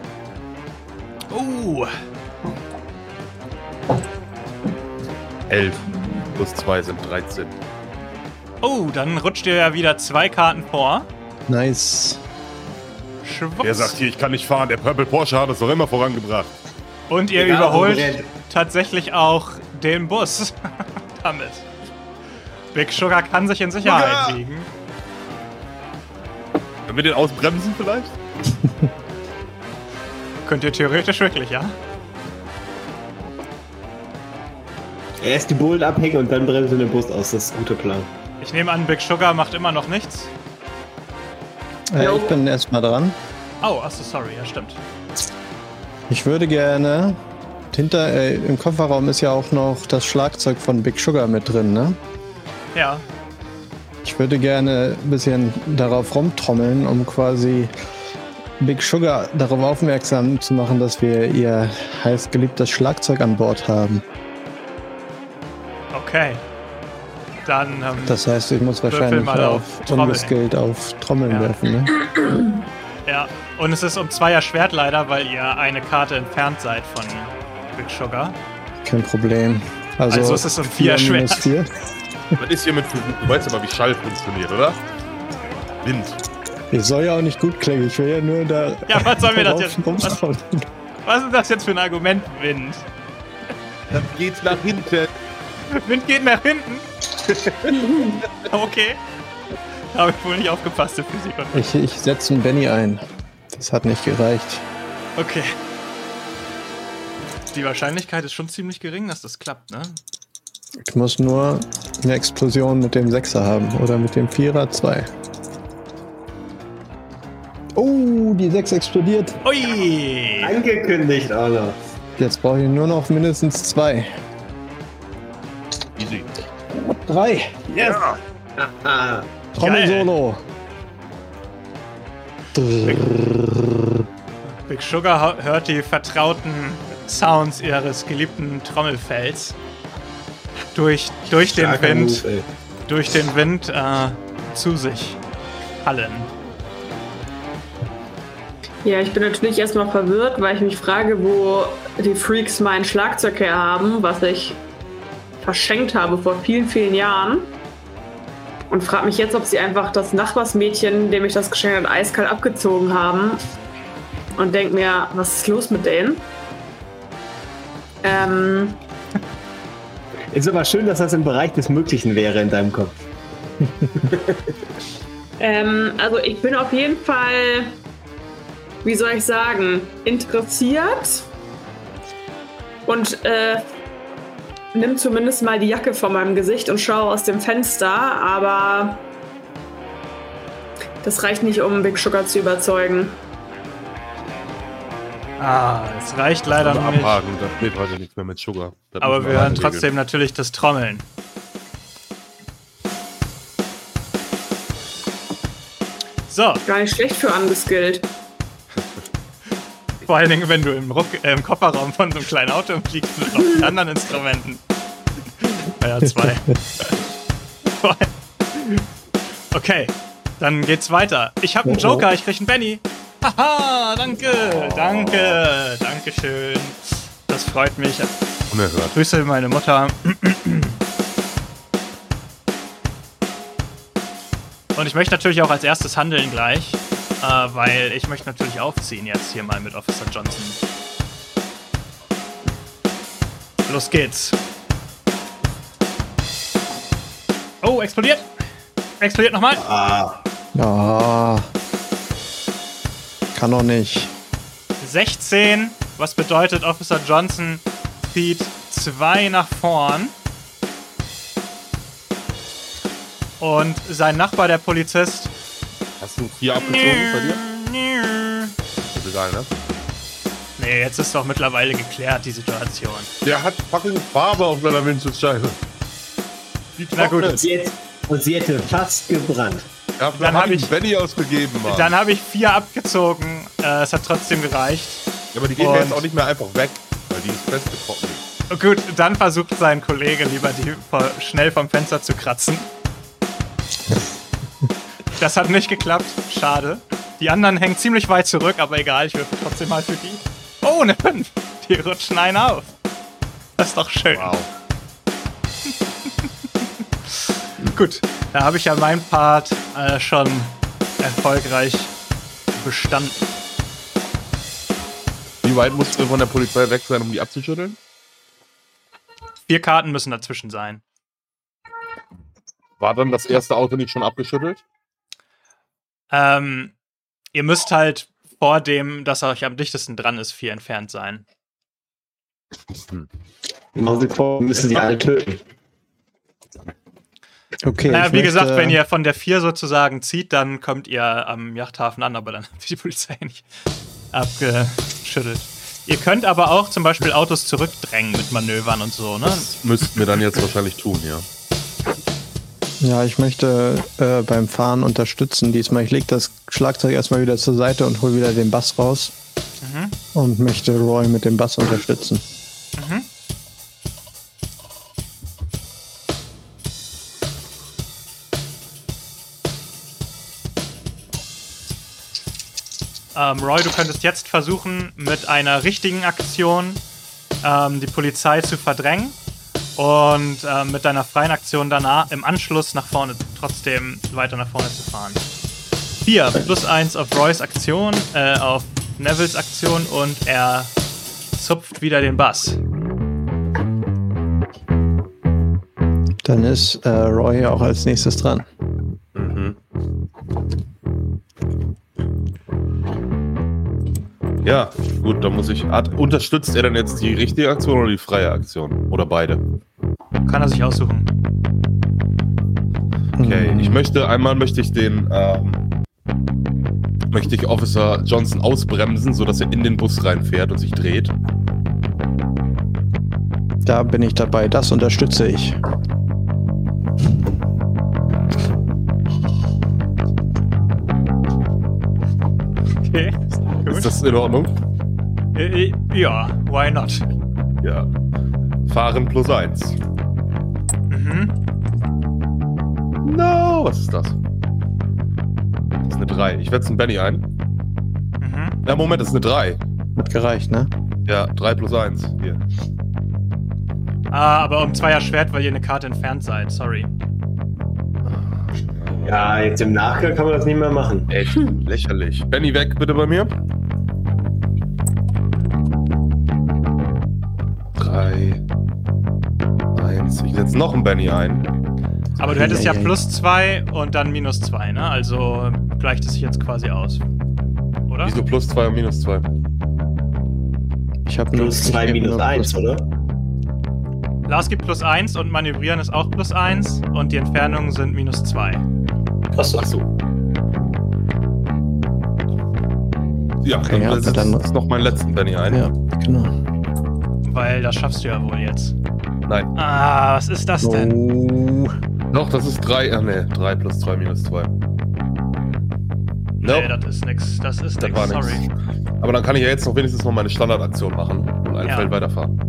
Uh, 11 plus 2 sind 13. oh, dann rutscht ihr ja wieder zwei Karten vor. Nice. Schwupps. Wer sagt hier, ich kann nicht fahren? Der Purple Porsche hat es doch immer vorangebracht. Und ihr Egal, überholt tatsächlich auch den Bus damit. Big Sugar kann sich in Sicherheit Sugar! wiegen. Können wir den ausbremsen vielleicht? Könnt ihr theoretisch wirklich, ja? Erst die Bullen abhängen und dann bremsen den Bus aus. Das ist ein guter Plan. Ich nehme an, Big Sugar macht immer noch nichts. Äh, ich bin erstmal dran. Oh, achso, sorry, ja, stimmt. Ich würde gerne. Hinter, äh, im Kofferraum ist ja auch noch das Schlagzeug von Big Sugar mit drin, ne? Ja, Ich würde gerne ein bisschen darauf rumtrommeln, um quasi Big Sugar darauf aufmerksam zu machen, dass wir ihr heiß geliebtes Schlagzeug an Bord haben. okay. Dann, ähm, Das heißt, ich muss wahrscheinlich mal auf auf ungeskillt auf Trommeln Ja. werfen, ne? ja. Und es ist um Zweier Schwert leider, weil ihr eine Karte entfernt seid von Big Sugar. Kein Problem. Also, Also es ist um vier vier minus Schwert. vier. Was ist hier mit Physik? Du weißt aber, wie Schall funktioniert, oder? Wind. Ich soll ja auch nicht gut klingen, ich will ja nur da. Ja, was sollen wir das jetzt- rumschauen. Was ist das jetzt für ein Argument, Wind? Dann geht's nach hinten. Wind geht nach hinten. okay. Habe ich wohl nicht aufgepasst, der Physik. Ich, ich setze einen Benny ein. Das hat nicht gereicht. Okay. Die Wahrscheinlichkeit ist schon ziemlich gering, dass das klappt, ne? Ich muss nur eine Explosion mit dem Sechser haben oder mit dem Vierer zwei. Oh, die Sechs explodiert. Ui! Angekündigt noch. Jetzt brauche ich nur noch mindestens zwei. Easy. Drei. Yes! Ah, Trommel-Solo. Big Sugar hört die vertrauten Sounds ihres geliebten Trommelfells durch, durch den Wind, Move, durch den Wind äh, zu sich hallen. Ja, ich bin natürlich erstmal verwirrt, weil ich mich frage, wo die Freaks mein Schlagzeug her haben, was ich verschenkt habe vor vielen, vielen Jahren. Und frage mich jetzt, ob sie einfach das Nachbarsmädchen, dem ich das geschenkt habe, eiskalt abgezogen haben. Und denke mir, was ist los mit denen? Ähm, Ist aber schön, dass das im Bereich des Möglichen wäre in deinem Kopf. Ähm, also ich bin auf jeden Fall, wie soll ich sagen, interessiert und äh, nimm zumindest mal die Jacke von meinem Gesicht und schaue aus dem Fenster, aber das reicht nicht, um Big Sugar zu überzeugen. Ah, es reicht leider noch nicht. abhaken, das wird heute nichts mehr mit Sugar. Das Aber wir hören regeln. trotzdem natürlich das Trommeln. So, Gar nicht schlecht für angeskillt. vor allen Dingen, wenn du im, Ruck, äh, im Kofferraum von so einem kleinen Auto fliegst mit noch den anderen Instrumenten. Ja, zwei. okay, dann geht's weiter. Ich habe einen. Joker, ich krieg einen Benny. Haha, danke, danke, danke schön. Das freut mich. Unerhört. Grüße meine Mutter. Und ich möchte natürlich auch als erstes handeln gleich, äh, weil ich möchte natürlich aufziehen jetzt hier mal mit Officer Johnson. Los geht's. Oh, explodiert. Explodiert nochmal. Ah, Ja. Kann doch nicht. 16, was bedeutet Officer Johnson zieht 2 nach vorn. Und sein Nachbar, der Polizist. Hast du vier abgezogen bei dir? Ist egal, ne? Nee, jetzt ist doch mittlerweile geklärt, die Situation. Der hat fucking Farbe auf seiner Windschutzscheibe. Die Na gut. trocknet. und sie, hätte, und sie hätte fast gebrannt. Dafür Dann hab hab ich Benny ausgegeben, Mann. Dann habe ich vier abgezogen. Äh, es hat trotzdem gereicht. ja, aber die gehen Und- jetzt auch nicht mehr einfach weg, weil die ist festgetrocknet. Gut, dann versucht sein Kollege lieber die schnell vom Fenster zu kratzen. Das hat nicht geklappt. Schade. Die anderen hängen ziemlich weit zurück, aber egal, ich würfel trotzdem mal für die. Oh, eine 5. Die rutschen einen auf. Das ist doch schön. Wow. Gut, da habe ich ja meinen Part äh, schon erfolgreich bestanden. Wie weit musst du von der Polizei weg sein, um die abzuschütteln? Vier Karten müssen dazwischen sein. War dann das erste Auto nicht schon abgeschüttelt? Ähm, ihr müsst halt vor dem, das euch am dichtesten dran ist, vier entfernt sein. Machen Sie vor, müssen sie alle töten. Okay. naja, wie gesagt, möchte- wenn ihr von der 4 sozusagen zieht, dann kommt ihr am Yachthafen an, aber dann habt ihr die Polizei nicht abgeschüttelt. Ihr könnt aber auch zum Beispiel Autos zurückdrängen mit Manövern und so, ne? Das müssten wir dann jetzt wahrscheinlich tun, ja. Ja, ich möchte äh, beim Fahren unterstützen diesmal. Ich lege das Schlagzeug erstmal wieder zur Seite und hole wieder den Bass raus. Mhm. Und möchte Roy mit dem Bass unterstützen. Ähm, Roy, du könntest jetzt versuchen, mit einer richtigen Aktion ähm, die Polizei zu verdrängen und ähm, mit deiner freien Aktion danach im Anschluss nach vorne, trotzdem weiter nach vorne zu fahren. 4 plus 1 auf Roys Aktion, äh, auf Nevils Aktion und er zupft wieder den Bass. Dann ist äh, Roy auch als nächstes dran. Ja, gut, dann muss ich. Hat, unterstützt er dann jetzt die richtige Aktion oder die freie Aktion? Oder beide? Kann er sich aussuchen. Okay, ich möchte, einmal möchte ich den, ähm, möchte ich Officer Johnson ausbremsen, sodass er in den Bus reinfährt und sich dreht. Da bin ich dabei. Das unterstütze ich. Okay, Ist gut. das in Ordnung? Äh, äh, ja, why not? Ja. Fahren plus eins. Mhm. No, was ist das? Das ist eine 3. Ich wetze einen Benny ein. Mhm. Na, Moment, das ist eine 3. Hat gereicht, ne? Ja, 3 plus 1. Hier. Ah, aber um zwei erschwert, weil ihr eine Karte entfernt seid. Sorry. Ja, jetzt im Nachgang kann man das nicht mehr machen. Echt lächerlich. Benny weg, bitte bei mir. 3. 1. Ich setze noch einen Benny ein. Aber du hättest ja plus zwei und dann minus zwei, ne? Also gleicht es sich jetzt quasi aus. Oder? Wieso plus 2 und minus 2? Ich habe nur Plus 2 hab minus 1, plus- oder? Lars gibt plus eins und manövrieren ist auch plus eins und die Entfernungen sind minus zwei. Achso. Ach so. Ja, Okay, ja, dann setze dann- ich noch meinen letzten Benny ein. Ja, genau. Weil das schaffst du ja wohl jetzt. Nein. Ah, was ist das denn? Oh, Doch, das ist 3. Ach ne, 3 plus 2 minus 2. Nee, Nope. das ist nix. Das ist Das nix, war nix. sorry. Aber dann kann ich ja jetzt noch wenigstens noch meine Standardaktion machen und ein Ja. Feld weiterfahren.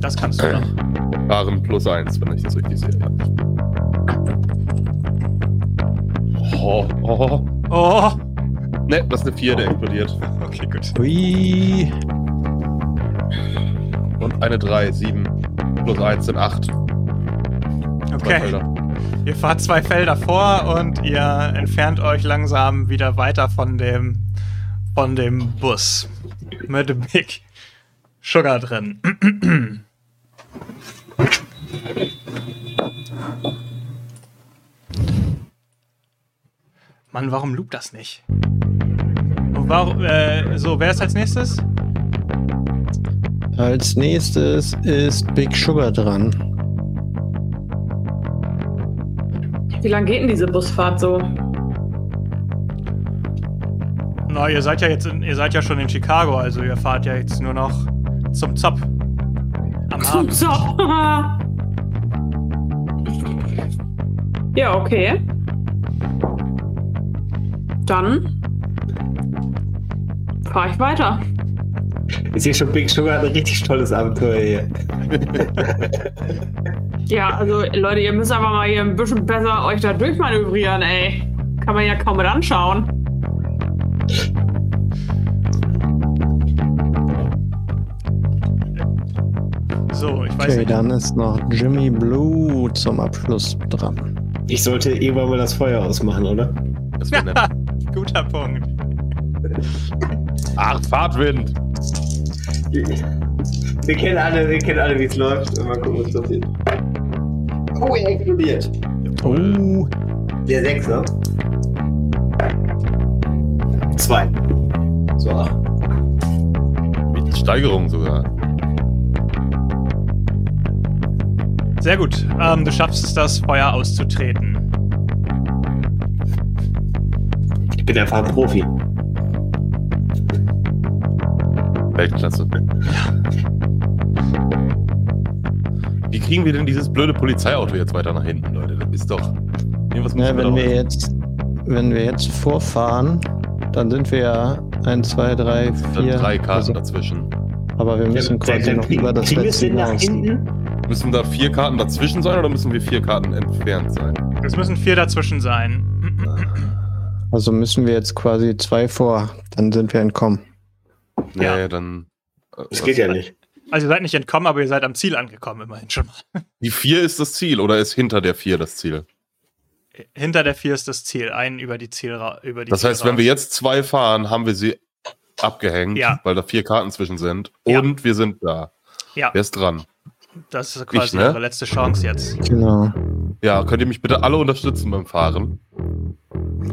Das kannst du noch. Fahren plus 1, wenn ich das richtig sehe. Ja. Oh, oh. Oh! Ne, das ist eine 4, der explodiert. Okay, gut. ui. Und eine 3, 7 plus 1 sind 8. Okay. Ihr fahrt zwei Felder vor und ihr entfernt euch langsam wieder weiter von dem von dem Bus mit dem Big Sugar drin. Mann, warum loopt das nicht? Und warum, äh, so, wer ist als nächstes? Als nächstes ist Big Sugar dran. Wie lange geht denn diese Busfahrt so? Na, ihr seid ja jetzt, in, ihr seid ja schon in Chicago, also ihr fahrt ja jetzt nur noch zum Zopf. Am Zum Abend. Zopf. ja, okay. Dann fahre ich weiter. Ich sehe schon, Big Sugar hat ein richtig tolles Abenteuer hier. Ja, also Leute, ihr müsst aber mal hier ein bisschen besser euch da durchmanövrieren, ey. Kann man ja kaum mit anschauen. So, ich weiß Okay, nicht. dann ist noch Jimmy Blue zum Abschluss dran. Ich sollte irgendwann mal das Feuer ausmachen, oder? Das wär nett. Guter Punkt. Ach, Fahrtwind. Wir kennen alle, wir kennen alle, wie es läuft. Mal gucken, was passiert. Oh, er explodiert. Oh, Der Sechser. Zwei. So. Mit Steigerung sogar. Sehr gut. Ähm, du schaffst es, das Feuer auszutreten. Ich bin einfach ein Profi. Weltklasse. Wie kriegen wir denn dieses blöde Polizeiauto jetzt weiter nach hinten, Leute? Das ist doch. Irgendwas ja, wenn wir jetzt, wenn wir jetzt vorfahren, dann sind wir ja 1, 2, 3, Dann 4. drei Karten Also, dazwischen. aber wir müssen quasi noch über das Kriegen wir es letzte hinaus. hinten? Müssen da vier Karten dazwischen sein oder müssen wir vier Karten entfernt sein? Es müssen vier dazwischen sein. Also müssen wir jetzt quasi zwei vor, dann sind wir entkommen. Ja. Nee, dann. äh, Das was- geht ja nicht. Also ihr seid nicht entkommen, aber ihr seid am Ziel angekommen, immerhin schon mal. Die vier ist das Ziel oder ist hinter der vier das Ziel? Hinter der vier ist das Ziel, ein über die Zielra über die Das heißt, wenn wir jetzt zwei fahren, haben wir sie abgehängt, Ja. weil da vier Karten zwischen sind. Ja. Und wir sind da. Ja, Wer ist dran? Das ist quasi Ich, ne? eure letzte Chance jetzt. Genau. Ja, könnt ihr mich bitte alle unterstützen beim Fahren?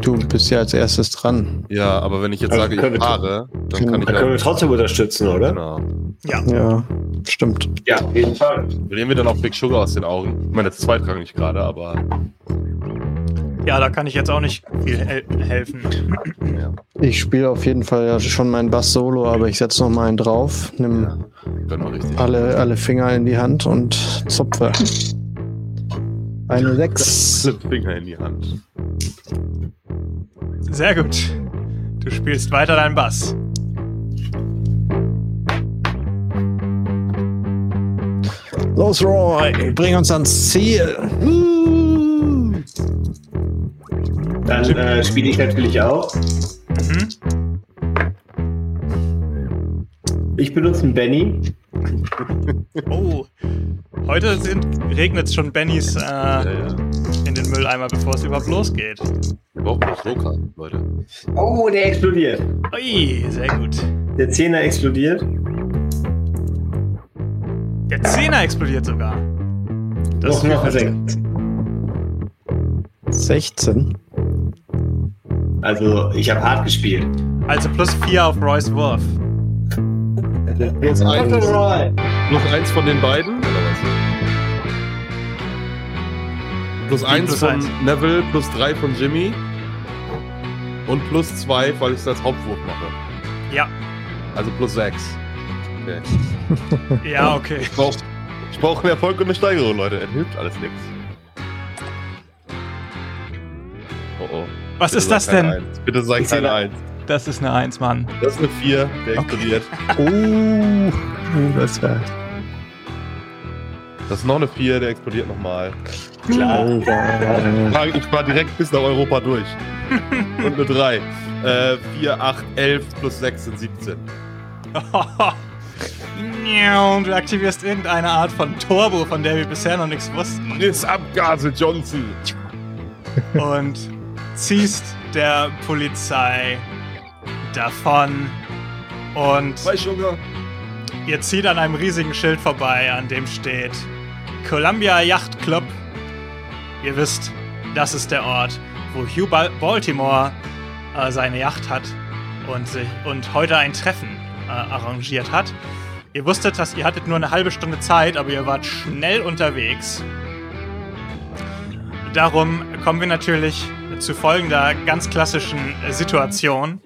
Du bist ja als erstes dran. Ja, aber wenn ich jetzt Also sage, ich wir- fahre, dann können- kann ich Dann können wir ja. trotzdem unterstützen, oder? Genau. Ja, Ja, stimmt. Ja, auf jeden Fall. Verlieren wir dann auch Big Sugar aus den Augen? Ich meine, das ist zweitrangig gerade, aber. Ja, da kann ich jetzt auch nicht viel hel helfen. Ja, Ich spiele auf jeden Fall ja schon meinen Bass Solo, aber ich setze noch mal einen drauf, nimm richtig. alle, alle Finger in die Hand und zupfe. Eine 6. Alle Finger in die Hand. Sehr gut. Du spielst weiter deinen Bass. Los, Roy, bring uns ans Ziel. Dann äh, spiele ich natürlich auch. Mhm. Ich benutze einen Benny. Oh, heute regnet es schon Bennys äh, Ja, ja. in den Mülleimer, bevor es überhaupt losgeht. Wir brauchen noch Joker, Leute. Oh, der explodiert. Ui, sehr gut. Der Zehner explodiert. Der Zehner explodiert sogar. Das Noch, ist noch vielversprechend. Sechs. 16. Also, ich habe hart gespielt. Also plus 4 auf Royce Wurf. Plus eins, plus eins von den beiden, oder was? Plus eins plus von eins. Neville, plus drei von Jimmy. Und plus zwei, weil ich es als Hauptwurf mache. Ja, Also plus sechs. Okay. ja, okay. Ich brauche brauch einen Erfolg und eine Steigerung, Leute. Es hilft alles nichts. Was Bitte ist das denn? Eins. Bitte sag Ich keine da- Eins. Das ist eine 1, Mann. Das ist eine 4, der explodiert. Oh, das war. Das ist noch eine 4, der explodiert nochmal. Klar. Alter. Ich war direkt bis nach Europa durch. Und eine 3. Äh, 4, 8, 11 plus 6 sind 17. Und du aktivierst irgendeine Art von Turbo, von der wir bisher noch nichts wussten. Friss Abgase, Johnson! Und ziehst der Polizei davon. Und ihr zieht an einem riesigen Schild vorbei, an dem steht Columbia Yacht Club. Ihr wisst, das ist der Ort, wo Hugh Bal Baltimore äh, seine Yacht hat und, sich, und heute ein Treffen äh, arrangiert hat. Ihr wusstet, dass ihr hattet nur eine halbe Stunde Zeit, aber ihr wart schnell unterwegs. Darum kommen wir natürlich zu folgender ganz klassischen Situation.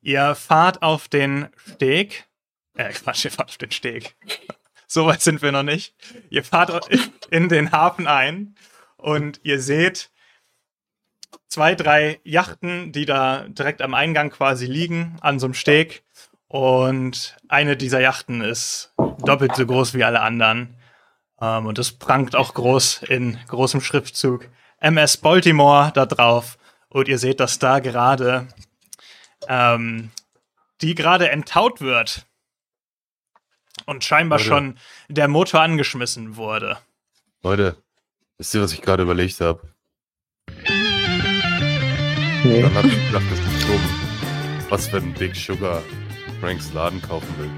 Ihr fahrt auf den Steg. Äh, Quatsch, ihr fahrt auf den Steg. so weit sind wir noch nicht. Ihr fahrt in den Hafen ein und ihr seht zwei, drei Yachten, die da direkt am Eingang quasi liegen, an so einem Steg. Und eine dieser Yachten ist doppelt so groß wie alle anderen. Ähm, und es prangt auch groß in großem Schriftzug MS Baltimore da drauf. Und ihr seht, dass da gerade ähm, die gerade enttaut wird. Und scheinbar Leute. schon der Motor angeschmissen wurde. Leute, wisst ihr, was ich gerade überlegt habe? Nee. Dann habe ich gedacht, das ist dumm. Was, wenn Big Sugar Franks Laden kaufen will?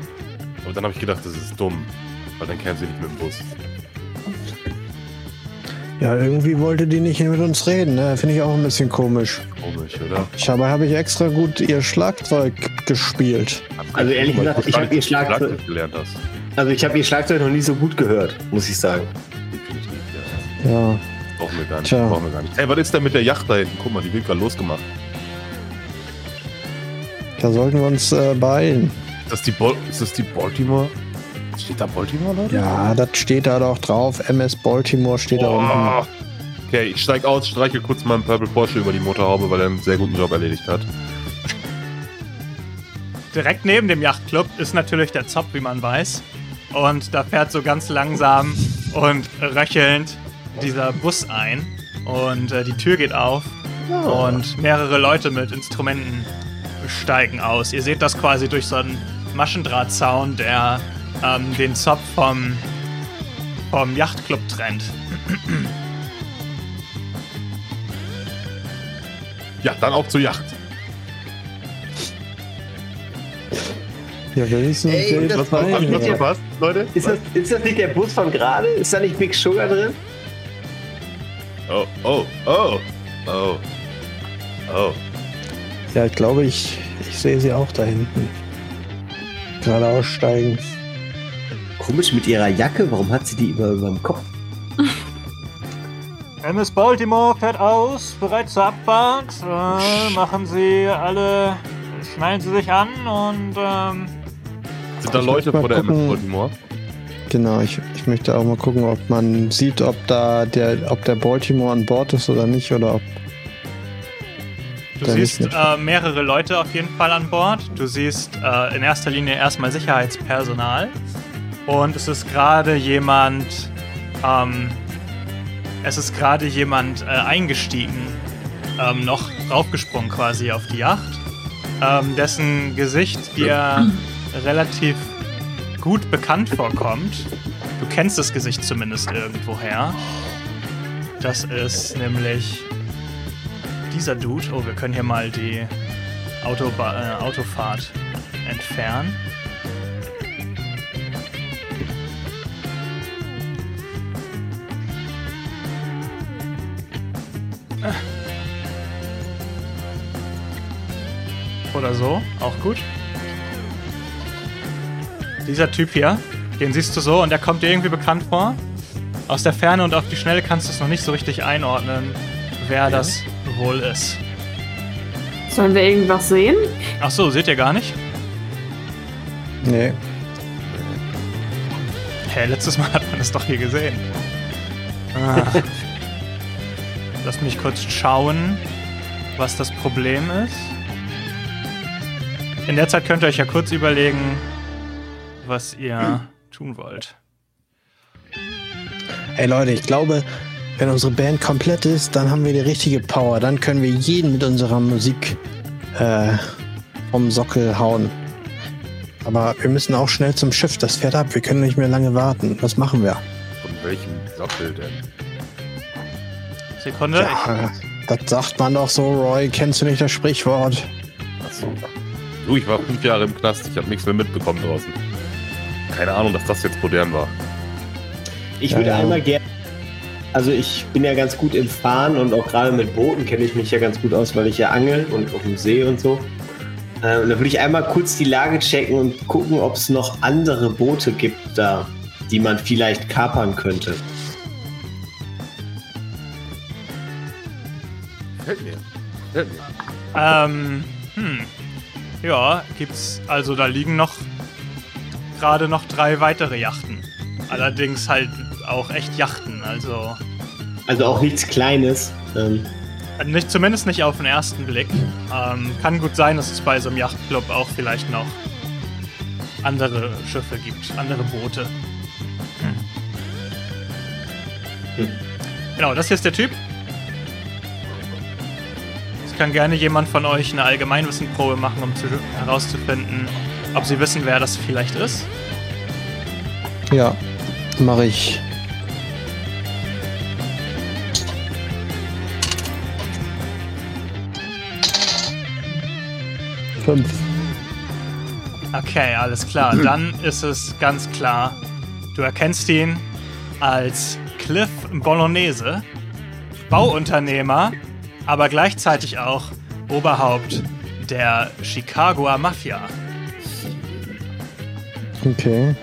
Aber dann habe ich gedacht, das ist dumm. Weil dann kämen sie nicht mit dem Bus. Ja, irgendwie wollte die nicht mit uns reden, ne? Finde ich auch ein bisschen komisch. Komisch, oder? Ich habe, habe ich extra gut ihr Schlagzeug gespielt. Also ehrlich gesagt, ich gar hab nicht, ihr Schlagzeug- Schlagzeug gelernt hast. Also ich habe ihr Schlagzeug noch nie so gut gehört, muss ich sagen. Definitiv, ja. Ja. Brauchen wir gar nicht. Tja. Brauchen wir gar nicht. Hey, was ist denn mit der Yacht da hinten? Guck mal, die wird gerade losgemacht. Da sollten wir uns äh, beeilen. Ist das die, Bol ist das die Baltimore? Steht da Baltimore, Leute? Ja, das steht da doch drauf. MS Baltimore steht da unten. Oh. Okay, ich steig aus, streiche kurz meinen Purple Porsche über die Motorhaube, weil er einen sehr guten Job erledigt hat. Direkt neben dem Yachtclub ist natürlich der Zopf, wie man weiß. Und da fährt so ganz langsam und röchelnd dieser Bus ein. Und äh, die Tür geht auf. Und mehrere Leute mit Instrumenten steigen aus. Ihr seht das quasi durch so einen Maschendrahtzaun, der ähm, den Zopf vom, vom Yachtclub trennt. Ja, dann auch zur Yacht. Ja, wenigstens Ey, sehe ich das was war- hab ich ja. verpasst, Leute? Ist das, ist das nicht der Bus von gerade? Ist da nicht Big Sugar drin? Oh, oh, oh, oh, oh. Ja, ich glaube, ich, ich sehe sie auch da hinten. Gerade aussteigen. Komisch mit ihrer Jacke, warum hat sie die über, über dem Kopf? MS Baltimore fährt aus, bereit zur Abfahrt. Äh, machen Sie alle, schnallen Sie sich an und ähm, Sind da Leute vor der MS. Baltimore? Genau, ich, ich möchte auch mal gucken, ob man sieht, ob da der, ob der Baltimore an Bord ist oder nicht, oder ob. Du siehst äh, mehrere Leute auf jeden Fall an Bord. Du siehst äh, in erster Linie erstmal Sicherheitspersonal. Und es ist gerade jemand, ähm, es ist gerade jemand äh, eingestiegen, ähm, noch raufgesprungen quasi auf die Yacht, ähm, dessen Gesicht dir relativ gut bekannt vorkommt. Du kennst das Gesicht zumindest irgendwoher. Das ist nämlich dieser Dude. Oh, wir können hier mal die Autoba äh, Autofahrt entfernen. Oder so, auch gut. Dieser Typ hier, den siehst du so und der kommt dir irgendwie bekannt vor. Aus der Ferne und auf die Schnelle kannst du es noch nicht so richtig einordnen, wer das wohl ist. Sollen wir irgendwas sehen? Ach so, seht ihr gar nicht? Nee. Hä, letztes Mal hat man das doch hier gesehen. Ah. Lass mich kurz schauen, was das Problem ist. In der Zeit könnt ihr euch ja kurz überlegen, was ihr tun wollt. Ey Leute, ich glaube, wenn unsere Band komplett ist, dann haben wir die richtige Power. Dann können wir jeden mit unserer Musik äh, vom Sockel hauen. Aber wir müssen auch schnell zum Schiff. Das fährt ab. Wir können nicht mehr lange warten. Was machen wir? Von welchem Sockel denn? Sekunde. Ja, das sagt man doch so, Roy. Kennst du nicht das Sprichwort? Achso. Du, ich war fünf Jahre im Knast, ich habe nichts mehr mitbekommen draußen. Keine Ahnung, dass das jetzt modern war. Ich würde ja. einmal gerne. Also ich bin ja ganz gut im Fahren und auch gerade mit Booten kenne ich mich ja ganz gut aus, weil ich ja angel und auf dem See und so. Und da würde ich einmal kurz die Lage checken und gucken, ob es noch andere Boote gibt da, die man vielleicht kapern könnte. Fällt mir. Fällt mir. Ähm, hm. Ja, gibt's. Also da liegen noch gerade noch drei weitere Yachten. Allerdings halt auch echt Yachten. Also Also auch nichts Kleines. Ähm, Nicht, zumindest nicht auf den ersten Blick. Ähm, kann gut sein, dass es bei so einem Yachtclub auch vielleicht noch andere Schiffe gibt, andere Boote. Hm. Genau, das hier ist der Typ. Kann gerne jemand von euch eine Allgemeinwissenprobe machen, um zu, herauszufinden, ob sie wissen, wer das vielleicht ist. Ja, mache ich. Fünf. Okay, alles klar. Dann ist es ganz klar. Du erkennst ihn als Cliff Bolognese, Bauunternehmer, aber gleichzeitig auch Oberhaupt der Chicagoer Mafia. Okay.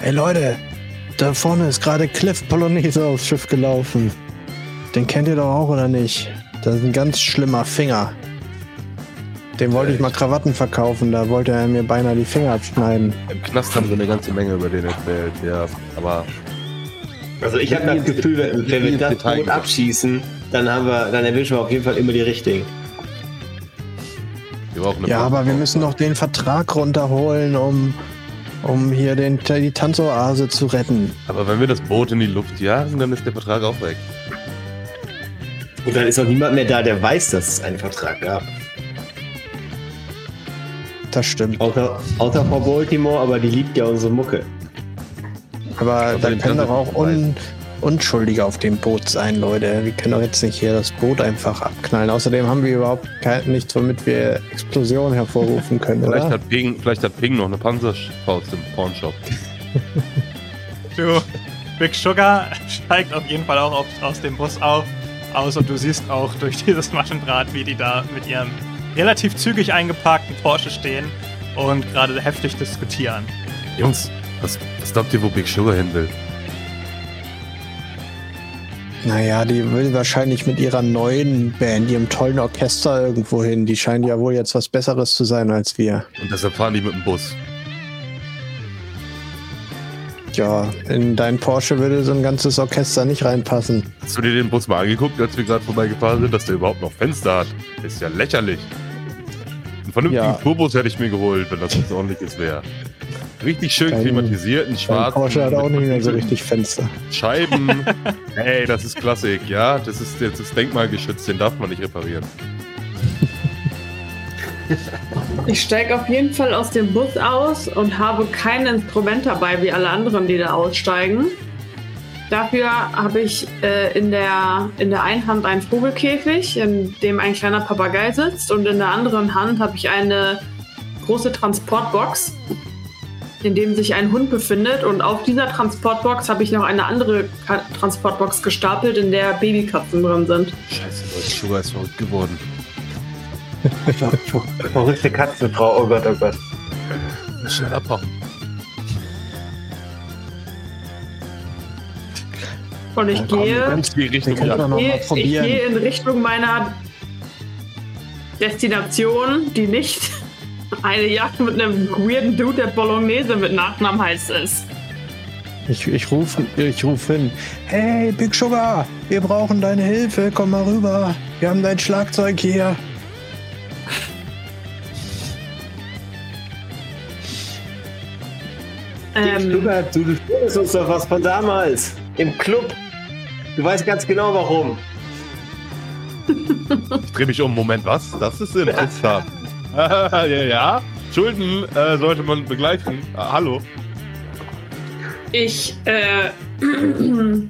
Ey Leute, da vorne ist gerade Cliff Polonaise aufs Schiff gelaufen. Den kennt ihr doch auch, oder nicht? Das ist ein ganz schlimmer Finger. Dem wollte ich mal Krawatten verkaufen, da wollte er mir beinahe die Finger abschneiden. Im Knast haben sie eine ganze Menge über den erzählt, ja. Aber Also ich habe das Gefühl, wenn, wenn wir das Detail Boot abschießen, dann haben wir, dann erwischen wir auf jeden Fall immer die richtigen. wir brauchen eine Ja, aber wir müssen doch den Vertrag runterholen, um, um hier den, die Tanzoase zu retten. Aber wenn wir das Boot in die Luft jagen, dann ist der Vertrag auch weg. Und dann ist auch niemand mehr da, der weiß, dass es einen Vertrag gab. Das stimmt. Außer, außer Frau Baltimore, aber die liebt ja unsere Mucke. Aber Aber da den können doch auch Transit- Un Unschuldige auf dem Boot sein, Leute. Wir können doch jetzt nicht hier das Boot einfach abknallen. Außerdem haben wir überhaupt kein, nichts, womit wir Explosion hervorrufen können, Vielleicht oder? hat, Ping, vielleicht hat Ping noch eine Panzerfaust im Pornshop. Du, Big Sugar steigt auf jeden Fall auch auf, aus dem Bus auf, aus und du siehst auch durch dieses Maschendraht, wie die da mit ihrem relativ zügig eingeparkten Porsche stehen und gerade heftig diskutieren. Jungs, was, was glaubt ihr, wo Big Sugar hin will? Naja, die will wahrscheinlich mit ihrer neuen Band, ihrem tollen Orchester irgendwo hin. Die scheint ja wohl jetzt was Besseres zu sein als wir. Und deshalb fahren die mit dem Bus. Ja, in dein Porsche würde so ein ganzes Orchester nicht reinpassen. Hast du dir den Bus mal angeguckt, als wir gerade vorbeigefahren sind, dass der überhaupt noch Fenster hat? Ist ja lächerlich. Einen vernünftigen Ja. Turbos hätte ich mir geholt, wenn das was ordentliches wäre. Richtig schön Dein- klimatisiert, ein Dein schwarz. Porsche hat auch nicht mehr so richtig Fenster. Scheiben. Ey, das ist Klassik, ja. Das ist jetzt das denkmalgeschützt, den darf man nicht reparieren. Ich steige auf jeden Fall aus dem Bus aus und habe kein Instrument dabei, wie alle anderen, die da aussteigen. Dafür habe ich äh, in, der, in der einen Hand einen Vogelkäfig, in dem ein kleiner Papagei sitzt, und in der anderen Hand habe ich eine große Transportbox, in dem sich ein Hund befindet. Und auf dieser Transportbox habe ich noch eine andere Ka Transportbox gestapelt, in der Babykatzen drin sind. Scheiße, Leute, Sugar ist verrückt geworden. Verrückte Katzenfrau, oh Gott, oh Gott. Schnell abhauen. Und ich gehe. Ich gehe in Richtung meiner Destination, die nicht eine Jagd mit einem weirden Dude, der Bolognese mit Nachnamen heißt ist. Ich, ich rufe ich ruf hin. Hey, Big Sugar, wir brauchen deine Hilfe. Komm mal rüber. Wir haben dein Schlagzeug hier. Ähm, Luca, du du schuldest uns doch was von damals. Im Club. Du weißt ganz genau warum. Ich drehe mich um. Moment, was? Das ist interessant. ja, ja. Schulden äh, sollte man begleichen. Ah, hallo. ich äh,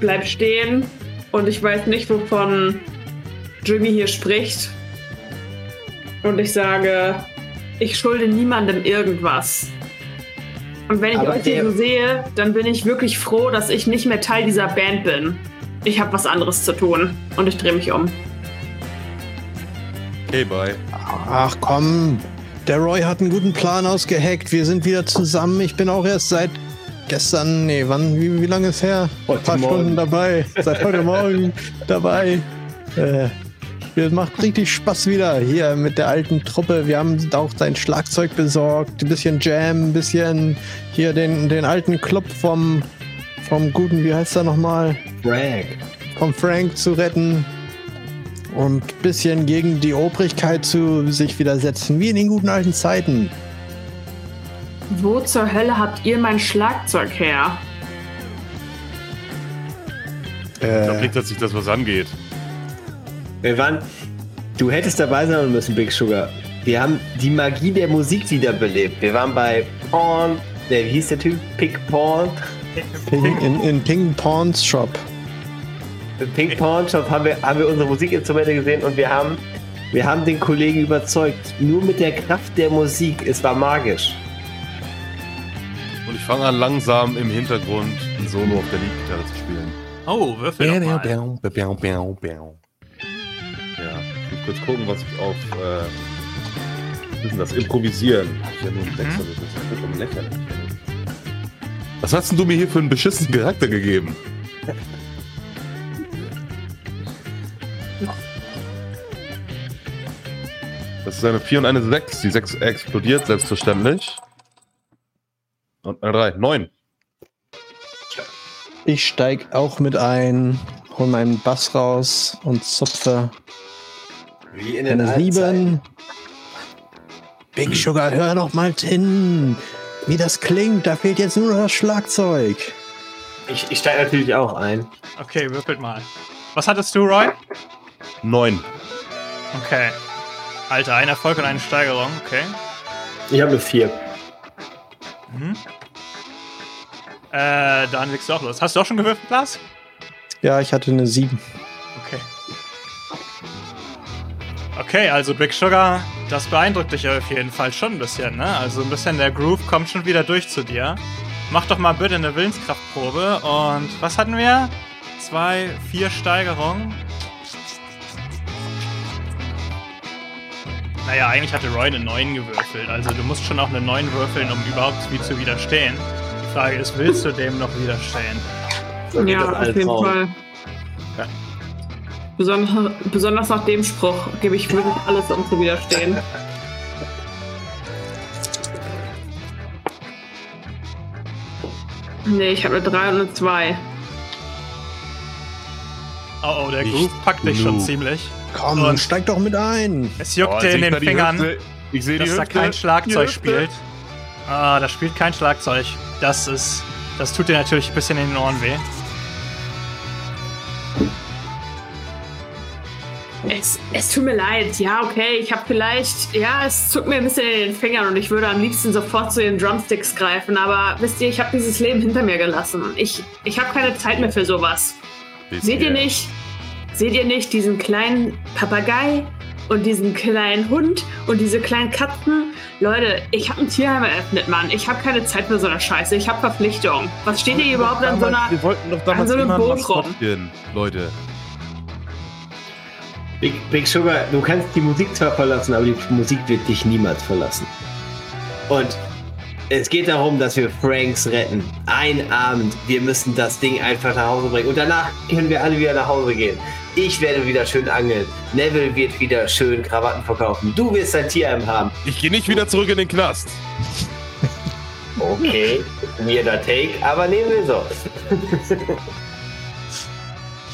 bleib stehen und ich weiß nicht, wovon Jimmy hier spricht. Und ich sage, ich schulde niemandem irgendwas. Und wenn ich Aber euch hier so sehe, dann bin ich wirklich froh, dass ich nicht mehr Teil dieser Band bin. Ich habe was anderes zu tun und ich drehe mich um. Okay, bye. Ach komm, der Roy hat einen guten Plan ausgeheckt. Wir sind wieder zusammen. Ich bin auch erst seit gestern, nee, wann, wie, wie lange ist her? Heute Ein paar Morgen. Stunden dabei. Seit heute Morgen dabei. Äh, es macht richtig Spaß wieder hier mit der alten Truppe. Wir haben auch sein Schlagzeug besorgt, ein bisschen Jam, ein bisschen hier den, den alten Club vom, vom guten, wie heißt er nochmal? Bragg. um Frank zu retten und ein bisschen gegen die Obrigkeit zu sich widersetzen, wie in den guten alten Zeiten. Wo zur Hölle habt ihr mein Schlagzeug her? Da Äh, bringt das sich das, was angeht. Wir waren. Du hättest dabei sein müssen, Big Sugar. Wir haben die Magie der Musik wiederbelebt. Wir waren bei Porn. Wie hieß der Typ? Pink Porn. Ping, in, in Ping Pawns Shop. Im Pink Porn Shop haben wir, haben wir unsere Musikinstrumente gesehen und wir haben, wir haben den Kollegen überzeugt. Nur mit der Kraft der Musik. Es war magisch. Und ich fange an, langsam im Hintergrund ein Solo auf der Leadgitarre zu spielen. Oh, würfel. Ja, ich muss kurz gucken, was ich auf. Äh, was ist denn das? Improvisieren. Ich ja nur einen Wechsel, das ist vollkommen lächerlich. Was hast denn du mir hier für einen beschissenen Charakter gegeben? Das ist eine 4 und eine 6. Die 6 explodiert selbstverständlich. Und eine 3. 9. Ich steig auch mit ein, hol meinen Bass raus und zupfe Wie in eine 7. Big Sugar, hör doch mal hin, wie das klingt. Da fehlt jetzt nur noch das Schlagzeug. Ich, ich steige natürlich auch ein. Okay, würfelt mal. Was hattest du, Roy? 9. Okay. Alter, ein Erfolg und eine Steigerung. Okay. Ich habe eine 4. Äh, dann legst du auch los. Hast du auch schon gewürfelt, Lars? Ja, ich hatte eine 7. Okay. Okay, also Big Sugar, das beeindruckt dich auf jeden Fall schon ein bisschen, ne? Also ein bisschen der Groove kommt schon wieder durch zu dir. Mach doch mal bitte eine Willenskraftprobe und was hatten wir? Zwei, vier Steigerungen. Naja, eigentlich hatte Roy eine 9 gewürfelt, also du musst schon auch eine 9 würfeln, um überhaupt wie zu widerstehen. Die Frage ist, willst du dem noch widerstehen? So ja, auf jeden raus. Fall. Ja. Besonders, besonders nach dem Spruch gebe ich wirklich alles, um zu widerstehen. Nee, ich habe eine 3 und eine 2. Oh, oh, der Groove packt dich schon ziemlich. Komm, Und- steig doch mit ein. Es juckt Oh, dir in den da Fingern. Ich sehe dass da Hüfte. kein Schlagzeug spielt. Ah, da spielt kein Schlagzeug. Das ist. Das tut dir natürlich ein bisschen in den Ohren weh. Es, es tut mir leid, ja, okay, ich habe vielleicht, ja, es zuckt mir ein bisschen in den Fingern und ich würde am liebsten sofort zu den Drumsticks greifen, aber wisst ihr, ich habe dieses Leben hinter mir gelassen. Ich, ich habe keine Zeit mehr für sowas. Seht ihr nicht? Seht ihr nicht diesen kleinen Papagei und diesen kleinen Hund und diese kleinen Katzen? Leute, ich habe ein Tierheim eröffnet, Mann. Ich habe keine Zeit für so eine Scheiße. Ich habe Verpflichtungen. Was steht ihr überhaupt an so einer... Wir wollten doch damals an so einem Boot rum. Leute. Big, Big Sugar, du kannst die Musik zwar verlassen, aber die Musik wird dich niemals verlassen. Und es geht darum, dass wir Franks retten. Ein Abend. Wir müssen das Ding einfach nach Hause bringen. Und danach können wir alle wieder nach Hause gehen. Ich werde wieder schön angeln. Neville wird wieder schön Krawatten verkaufen. Du wirst ein Tierheim haben. Ich gehe nicht wieder zurück in den Knast. Okay, weirder Take, aber nehmen wir so.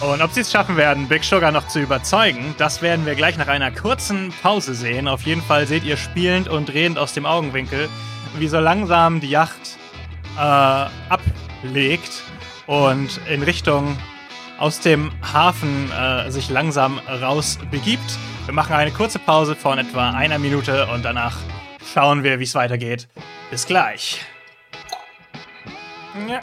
Und ob sie es schaffen werden, Big Sugar noch zu überzeugen, das werden wir gleich nach einer kurzen Pause sehen. Auf jeden Fall seht ihr spielend und redend aus dem Augenwinkel, wie so langsam die Yacht äh, ablegt und in Richtung aus dem Hafen äh, sich langsam raus begibt. Wir machen eine kurze Pause von etwa einer Minute und danach schauen wir, wie es weitergeht. Bis gleich. Ja.